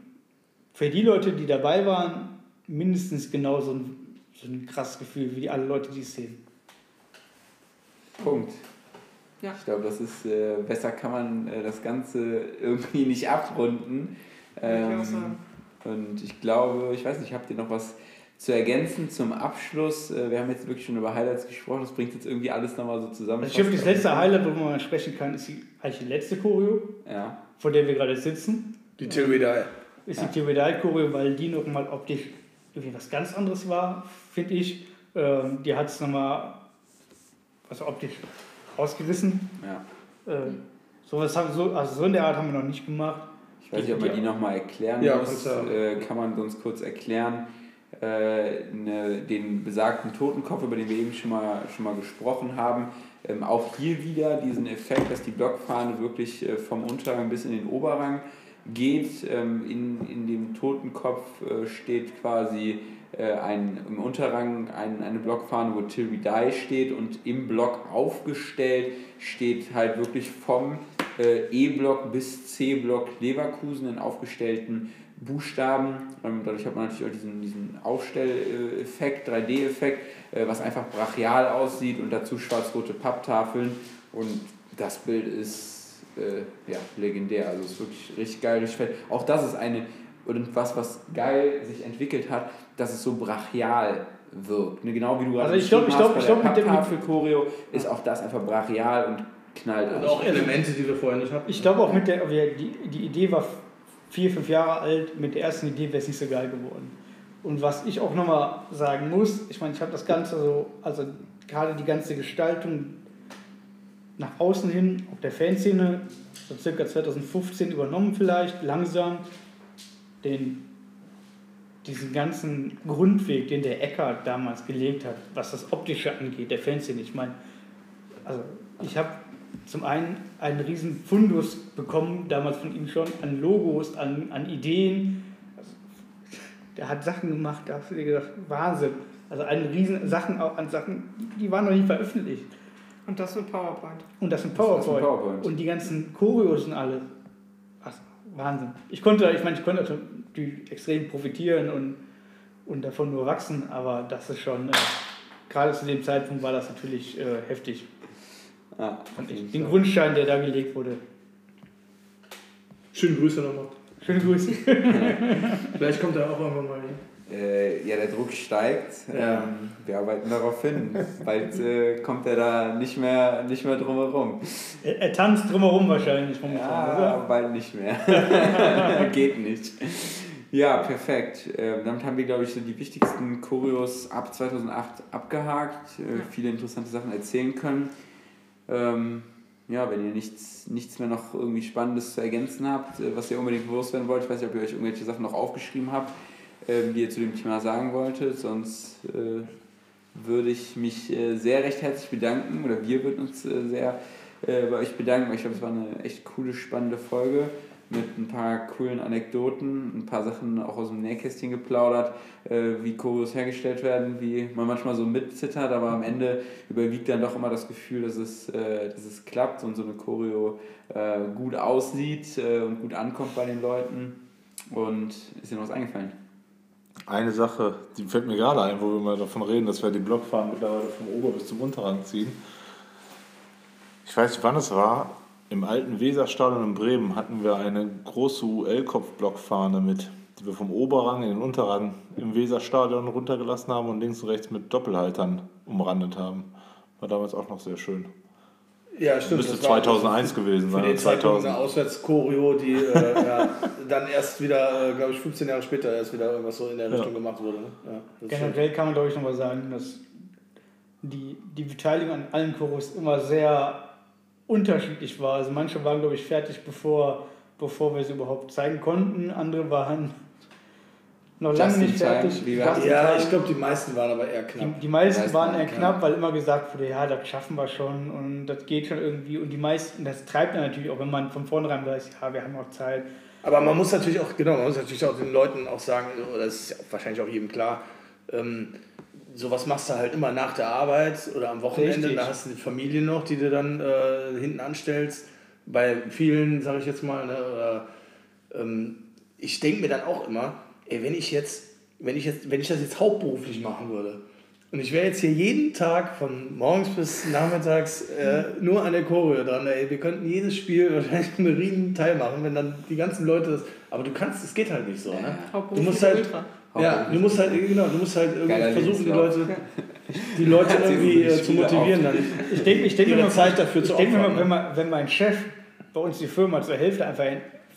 für die Leute, die dabei waren, mindestens genauso ein, so ein krasses Gefühl wie die alle Leute, die es sehen. Punkt. Ja. Ich glaube, das ist äh, besser kann man äh, das Ganze irgendwie *laughs* nicht abrunden. Ich Ähm, sagen. und ich glaube, ich weiß nicht, habt ihr noch was zu ergänzen zum Abschluss? Äh, wir haben jetzt wirklich schon über Highlights gesprochen, das bringt jetzt irgendwie alles nochmal so zusammen. Also ich glaube, das letzte Highlight, worüber man sprechen kann, ist die, eigentlich die letzte Choreo, Ja, vor der wir gerade sitzen. Die Till. Ist Ja. die Theorie Choreo, weil die nochmal optisch irgendwie was ganz anderes war, finde ich. Ähm, die hat es nochmal also optisch ausgerissen. ja. Ähm, sowas haben, so, also so in der Art haben wir noch nicht gemacht. Ich weiß nicht, ob man die nochmal erklären Ja, muss. Äh, kann man uns kurz erklären, äh, ne, den besagten Totenkopf, über den wir eben schon mal, schon mal gesprochen haben. Ähm, auch hier wieder diesen Effekt, dass die Blockfahne wirklich äh, vom Unterrang bis in den Oberrang geht. Ähm, in, in dem Totenkopf äh, steht quasi äh, ein, im Unterrang ein, eine Blockfahne, wo Till We Die steht und im Block aufgestellt steht halt wirklich vom äh, E-Block bis C-Block Leverkusen in aufgestellten Buchstaben. Ähm, dadurch hat man natürlich auch diesen, diesen Aufstelleffekt, 3D-Effekt, äh, was einfach brachial aussieht und dazu schwarz-rote Papptafeln. Und das Bild ist äh, ja, legendär. Also es ist wirklich richtig geil, richtig fett. Auch das ist eine und was, was geil sich entwickelt hat, dass es so brachial wirkt. Ne? Genau wie du gerade Also ich glaub- ich glaub- beschrieben ich glaub, mit hast dem- der Papptafel-Choreo ist auch das einfach brachial und knallt Und auch Elemente, die wir vorher nicht hatten. Ich glaube auch mit der, wir- die, die Idee war vier, fünf Jahre alt, mit der ersten Idee wäre es nicht so geil geworden. Und was ich auch nochmal sagen muss, ich meine, ich habe das Ganze so, also gerade die ganze Gestaltung nach außen hin, auch der Fanszene, so circa 2015 übernommen vielleicht, langsam, den, diesen ganzen Grundweg, den der Eckart damals gelegt hat, was das Optische angeht, der Fanszene. Ich meine, also ich habe zum einen einen riesen Fundus bekommen, damals von ihm schon, an Logos, an, an Ideen. Also, der hat Sachen gemacht, da hast du dir gedacht, Wahnsinn. Also eine riesen Sachen auch an Sachen, die waren noch nicht veröffentlicht. Und das mit PowerPoint. Und das in Das ist ein PowerPoint. PowerPoint. Und die ganzen Choreos und alles. Was, Wahnsinn. Ich konnte, ich meine, ich konnte natürlich extrem profitieren und, und davon nur wachsen, aber das ist schon, äh, gerade zu dem Zeitpunkt war das natürlich äh, heftig. Auf ich. Den. Grundstein, der da gelegt wurde. Schöne Grüße nochmal. Schöne Grüße. *laughs* Vielleicht kommt er auch irgendwann mal hin. Äh, ja, der Druck steigt. Ja. Ähm, wir arbeiten darauf hin. Bald äh, kommt er da nicht mehr, nicht mehr drum herum. Er, er tanzt drumherum wahrscheinlich Ja, oder? bald nicht mehr. *laughs* Geht nicht. Ja, perfekt. Ähm, damit haben wir, glaube ich, so die wichtigsten Choreos ab 2008 abgehakt. Äh, viele interessante Sachen erzählen können. Ähm, ja, wenn ihr nichts, nichts mehr noch irgendwie Spannendes zu ergänzen habt, äh, was ihr unbedingt loswerden wollt, ich weiß nicht, ob ihr euch irgendwelche Sachen noch aufgeschrieben habt, ähm, die ihr zu dem Thema sagen wolltet, sonst äh, würde ich mich äh, sehr recht herzlich bedanken oder wir würden uns äh, sehr äh, bei euch bedanken, weil ich glaube, es war eine echt coole, spannende Folge mit ein paar coolen Anekdoten, ein paar Sachen auch aus dem Nähkästchen geplaudert, äh, wie Choreos hergestellt werden, wie man manchmal so mitzittert, aber am Ende überwiegt dann doch immer das Gefühl, dass es, äh, dass es klappt und so eine Choreo äh, gut aussieht äh, und gut ankommt bei den Leuten. Und ist dir noch was eingefallen? Eine Sache, die fällt mir gerade ein, wo wir mal davon reden, dass wir die Blockfahnen mittlerweile vom Ober- bis zum Unterrang ziehen. Ich weiß nicht, wann es war. Im alten Weserstadion in Bremen hatten wir eine große UL-Kopf-Blockfahne mit, die wir vom Oberrang in den Unterrang im Weserstadion runtergelassen haben und links und rechts mit Doppelhaltern umrandet haben. War damals auch noch sehr schön. Ja, stimmt. Müsste das war 2001 gewesen Für sein. oder Zeitpunkt eine 2000. Auswärtschoreo, die äh, *laughs* ja, dann erst wieder, äh, glaube ich, 15 Jahre später erst wieder irgendwas so in der Ja. Richtung gemacht wurde. Ne? Ja, Generell kann man, glaube ich, nochmal sagen, dass die, die Beteiligung an allen Choros immer sehr unterschiedlich war. Also manche waren, glaube ich, fertig, bevor, bevor wir sie überhaupt zeigen konnten. Andere waren noch lange nicht time, fertig. ja, time. ich glaube, die meisten waren aber eher Die, knapp. die meisten meisten waren waren eher knapp. knapp, weil immer gesagt wurde, ja, das schaffen wir schon und das geht schon irgendwie. Und die meisten, das treibt dann natürlich auch, wenn man von vornherein weiß, ja, wir haben noch Zeit. Aber man muss natürlich auch, genau, man muss natürlich auch den Leuten auch sagen, oder das ist ja auch wahrscheinlich auch jedem klar, äh, ähm, sowas machst du halt immer nach der Arbeit oder am Wochenende. Richtig. Da hast du die Familie noch, die du dann äh, hinten anstellst. Bei vielen, sage ich jetzt mal, ne, oder, ähm, ich denke mir dann auch immer, ey, wenn ich jetzt, wenn ich jetzt, wenn ich das jetzt hauptberuflich machen würde und ich wäre jetzt hier jeden Tag von morgens bis nachmittags äh, nur an der Choreo dran, ey, wir könnten jedes Spiel *laughs* wahrscheinlich einen riesen Teil machen, wenn dann die ganzen Leute das, aber du kannst, es geht halt nicht so, ne? Du Hauptberuflich musst halt, Ultra. ja, du musst halt, genau, du musst halt irgendwie Geiler versuchen, die. Leute, die Leute *laughs* irgendwie äh, zu motivieren, dann Ich denke ich denk ihre immer, Zeit dafür ich zu denke opfern. wenn, man, wenn mein Chef bei uns die Firma zur Hälfte einfach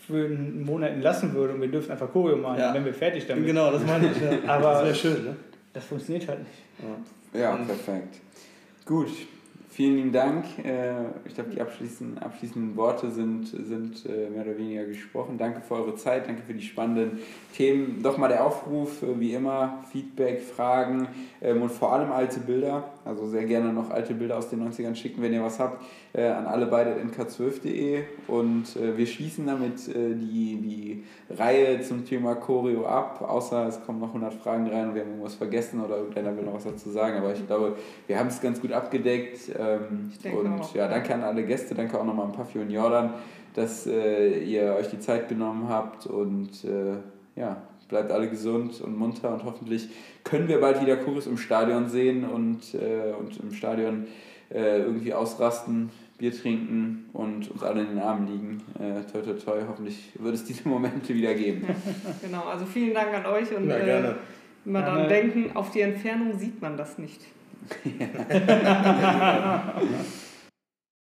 für einen Monat entlassen würde und wir dürfen einfach Choreo machen, Ja. wären wir fertig damit. Genau, das meine ich. Ja. *laughs* Aber- das wäre schön, ne? Das funktioniert halt nicht. Ja, perfekt. Gut, vielen lieben Dank. Äh, Ich glaube, die abschließenden, abschließenden Worte sind, sind äh, mehr oder weniger gesprochen. Danke für eure Zeit, danke für die spannenden Themen. Doch mal der Aufruf, äh, wie immer, Feedback, Fragen ähm, und vor allem alte Bilder. Also sehr gerne noch alte Bilder aus den 90ern schicken, wenn ihr was habt, äh, an alle beide nk12.de. Und äh, wir schließen damit äh, die, die Reihe zum Thema Choreo ab, außer es kommen noch 100 Fragen rein und wir haben irgendwas vergessen oder irgendeiner will noch was dazu sagen. Aber ich glaube, wir haben es ganz gut abgedeckt. Ähm, Ich denke und auch. ja, danke an alle Gäste, danke auch nochmal an Puffy und Jordan, dass äh, ihr euch die Zeit genommen habt und äh, ja, bleibt alle gesund und munter und hoffentlich können wir bald wieder Chorus im Stadion sehen und, äh, und im Stadion äh, irgendwie ausrasten, Bier trinken und uns alle in den Armen liegen. Äh, toi, toi, toi, hoffentlich wird es diese *laughs* Momente wieder geben. *laughs* Genau, also vielen Dank an euch und Ja, äh, immer daran denken, auf die Entfernung sieht man das nicht. *laughs*